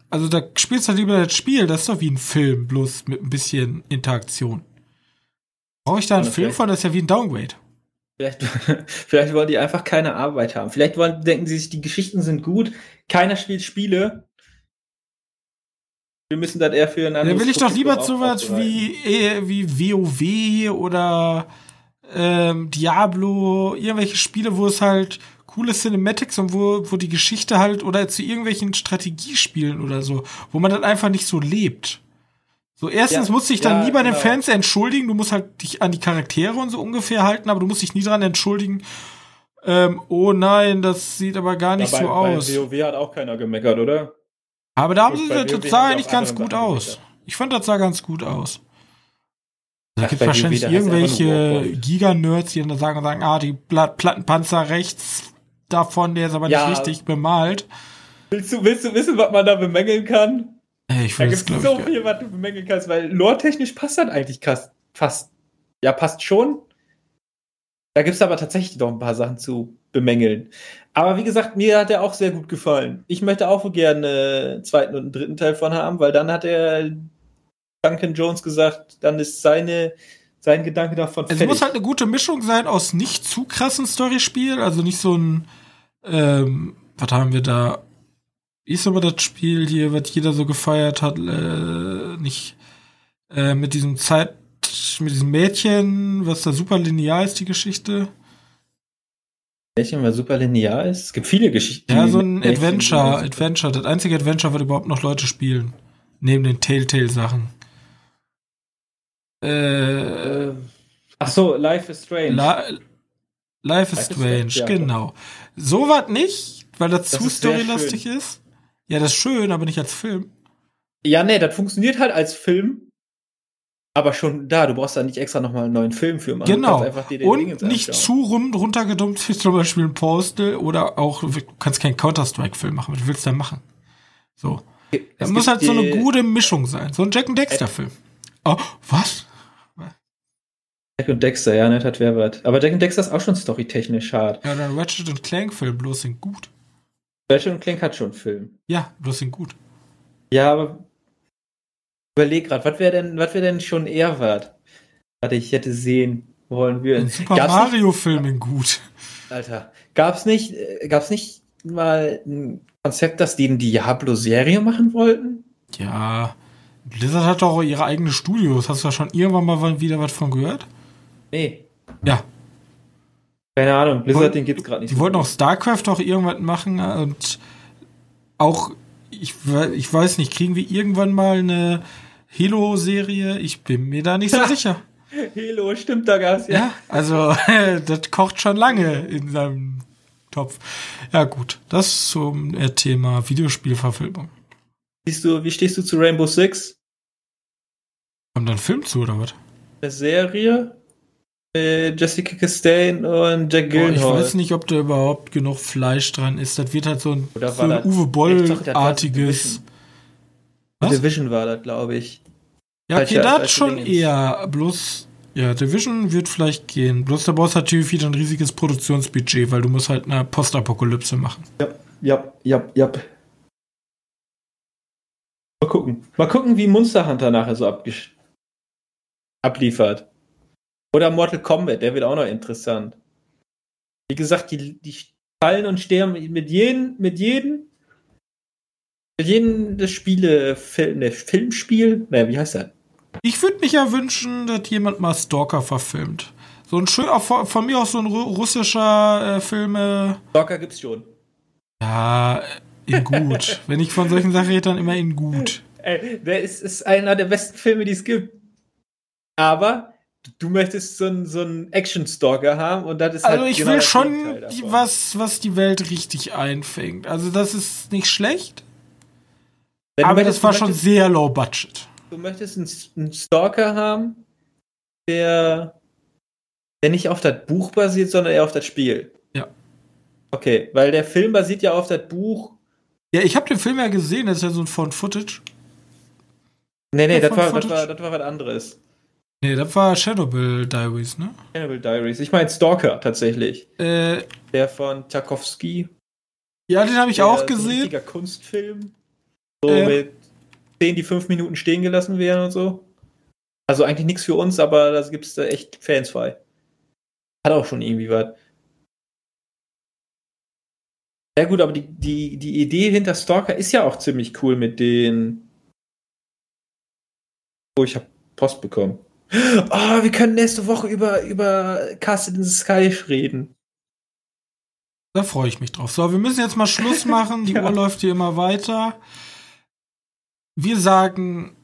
also da spielst du halt lieber das Spiel, das ist doch wie ein Film, bloß mit ein bisschen Interaktion. Brauche ich da einen Film von? Das ist ja wie ein Downgrade. Vielleicht, <laughs> vielleicht wollen die einfach keine Arbeit haben. Vielleicht wollen, denken sie sich, die Geschichten sind gut, keiner spielt Spiele. Wir müssen das eher für einen anderen. Dann will ich doch lieber sowas wie, äh, wie WoW oder ähm, Diablo, irgendwelche Spiele, wo es halt coole Cinematics und wo, wo die Geschichte halt oder zu irgendwelchen Strategiespielen oder so, wo man dann einfach nicht so lebt. So, erstens ja, musst du dich dann ja, nie bei genau. den Fans entschuldigen, du musst halt dich an die Charaktere und so ungefähr halten, aber du musst dich nie dran entschuldigen, ähm, oh nein, das sieht aber gar nicht Dabei, so aus. Bei WoW hat auch keiner gemeckert, oder? Aber da haben sie das sah eigentlich ganz gut aus. Ich fand, das sah ganz gut aus. Da gibt wahrscheinlich irgendwelche Giga-Nerds, die dann sagen und sagen, ah, die Plattenpanzer rechts davon, der ist aber ja. nicht richtig bemalt. Willst du, willst du wissen, was man da bemängeln kann? Ich da gibt es so viel, was du bemängeln kannst, weil lore-technisch passt das eigentlich fast. Ja, passt schon. Da gibt es aber tatsächlich noch ein paar Sachen zu bemängeln. Aber wie gesagt, mir hat er auch sehr gut gefallen. Ich möchte auch gerne einen zweiten und einen dritten Teil von haben, weil dann hat er Duncan Jones gesagt, dann ist seine, sein Gedanke davon Es muss halt eine gute Mischung sein aus nicht zu krassen Storyspiel, also nicht so ein, ähm, was haben wir da? Wie ist aber das Spiel hier, was jeder so gefeiert hat, äh, nicht, äh, mit diesem Zeit, mit diesem Mädchen, was da super linear ist, die Geschichte. Mädchen, was super linear ist? Es gibt viele Geschichten. Ja, so ein Adventure, Adventure, das einzige Adventure, was überhaupt noch Leute spielen. Neben den Telltale-Sachen. Äh, Ach so, Life is Strange. La Life is Strange, is strange genau. Ja. So was nicht, weil das, das zu storylastig ist. Ja, das ist schön, aber nicht als Film. Ja, nee, das funktioniert halt als Film. Aber schon da, du brauchst da nicht extra nochmal einen neuen Film für machen. Genau. Und nicht zu rund runtergedumpt wie zum Beispiel ein Postal oder auch, du kannst keinen Counter-Strike-Film machen. Was willst du da machen? So. Es muss halt so eine gute Mischung sein. So ein Jack and Dexter-Film. Oh, was? Jack und Dexter, ja, nicht hat wer was. Aber Jack und Dexter ist auch schon storytechnisch hart. Ja, dann Ratchet und Clank-Film, bloß sind gut. Ratchet und Clank hat schon einen Film. Ja, bloß sind gut. Ja, aber überleg grad, was wäre denn, was wäre denn schon eher was? Warte, ich hätte sehen wollen wir. Ein Super Mario-Film in gut. Alter, gab's nicht, äh, gab's nicht mal ein Konzept, dass die eine Diablo-Serie machen wollten? Ja. Blizzard hat doch ihre eigenen Studios. Hast du da schon irgendwann mal wieder was von gehört? Nee. Ja. Keine Ahnung, Blizzard, den gibt's gerade nicht. Die so wollten auch StarCraft auch irgendwas machen und auch, ich, ich weiß nicht, kriegen wir irgendwann mal eine Halo-Serie? Ich bin mir da nicht so <laughs> sicher. Halo, stimmt da Gas, ja. Ja, also <laughs> das kocht schon lange in seinem Topf. Ja, gut, das zum äh, Thema Videospielverfilmung. Siehst du, wie stehst du zu Rainbow Six? Kommt da ein Film zu, oder was? Eine Serie? Äh, Jessica Chastain und Jack Gyllenhaal. Oh, ich weiß nicht, ob da überhaupt genug Fleisch dran ist. Das wird halt so ein, so ein Uwe Boll-artiges. Division war das, glaube ich. Ja, okay, da hat schon eher. Bloß, ja, Division wird vielleicht gehen. Bloß der Boss hat natürlich wieder ein riesiges Produktionsbudget, weil du musst halt eine Postapokalypse machen. Ja, ja, ja, ja. Mal gucken. Mal gucken, wie Monster Hunter nachher so abliefert. Oder Mortal Kombat, der wird auch noch interessant. Wie gesagt, die, die fallen und sterben mit jedem, mit jedem, mit jedem des Spiele, Film, ne, Filmspiel, naja, wie heißt das? Ich würde mich ja wünschen, dass jemand mal Stalker verfilmt. So ein schön, von, von mir aus so ein russischer äh, Filme. Stalker gibt's schon. Ja, in gut. <laughs> Wenn ich von solchen Sachen rede, dann immer in gut. Ey, der ist, ist einer der besten Filme, die es gibt. Aber du möchtest so einen, so einen Action-Stalker haben und das ist halt Also ich genau will schon was, was die Welt richtig einfängt. Also das ist nicht schlecht. aber möchtest, das war schon sehr low budget. Du möchtest einen, einen Stalker haben, der, der nicht auf das Buch basiert, sondern eher auf das Spiel. Ja. Okay, weil der Film basiert ja auf das Buch ja, ich habe den Film ja gesehen, das ist ja so ein Found Footage. Nee, nee, das war, das, war, das war was anderes. Nee, das war Shadowbill Diaries, ne? Shadowbill Diaries. Ich meine Stalker tatsächlich. Äh, der von Tarkovsky. Ja, den habe ich auch gesehen. Ein richtiger Kunstfilm. So äh, mit Szenen, die fünf Minuten stehen gelassen werden und so. Also eigentlich nichts für uns, aber da gibt es echt Fans bei. Hat auch schon irgendwie was. Ja gut, aber die, die, die Idee hinter Stalker ist ja auch ziemlich cool mit den. Oh, ich habe Post bekommen. Oh, wir können nächste Woche über, über Cast in the Sky reden. Da freue ich mich drauf. So, wir müssen jetzt mal Schluss <laughs> machen. Die ja. Uhr läuft hier immer weiter. Wir sagen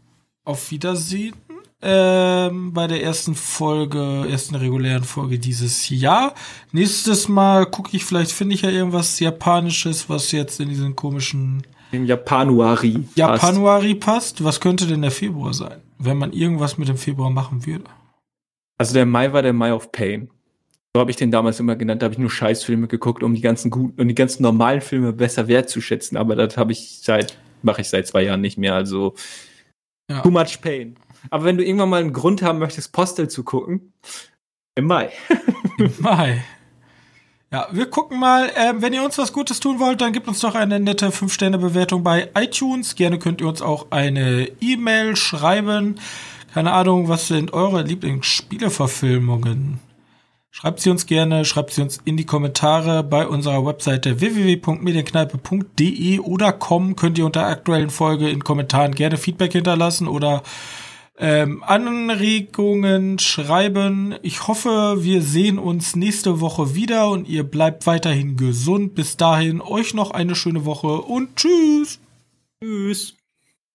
auf Wiedersehen ähm, bei der ersten Folge, ersten regulären Folge dieses Jahr. Nächstes Mal gucke ich, vielleicht finde ich ja irgendwas Japanisches, was jetzt in diesen komischen im Japanuari. Japanuari passt. passt. Was könnte denn der Februar sein, wenn man irgendwas mit dem Februar machen würde? Also der Mai war der Mai of Pain. So habe ich den damals immer genannt. Da habe ich nur Scheißfilme geguckt, um die ganzen guten und die ganzen normalen Filme besser wertzuschätzen. Aber das habe ich seit, mache ich seit zwei Jahren nicht mehr. Also ja. too much pain. Aber wenn du irgendwann mal einen Grund haben möchtest, Postel zu gucken, im Mai. Im Mai. <laughs> Ja, wir gucken mal. Ähm, wenn ihr uns was Gutes tun wollt, dann gebt uns doch eine nette 5-Sterne-Bewertung bei iTunes. Gerne könnt ihr uns auch eine E-Mail schreiben. Keine Ahnung, was sind eure Lieblingsspieleverfilmungen? Schreibt sie uns gerne, schreibt sie uns in die Kommentare bei unserer Webseite www.medienkneipe.de oder com könnt ihr unter aktuellen Folge in Kommentaren gerne Feedback hinterlassen oder ähm, Anregungen schreiben. Ich hoffe, wir sehen uns nächste Woche wieder und ihr bleibt weiterhin gesund. Bis dahin euch noch eine schöne Woche und tschüss. Tschüss.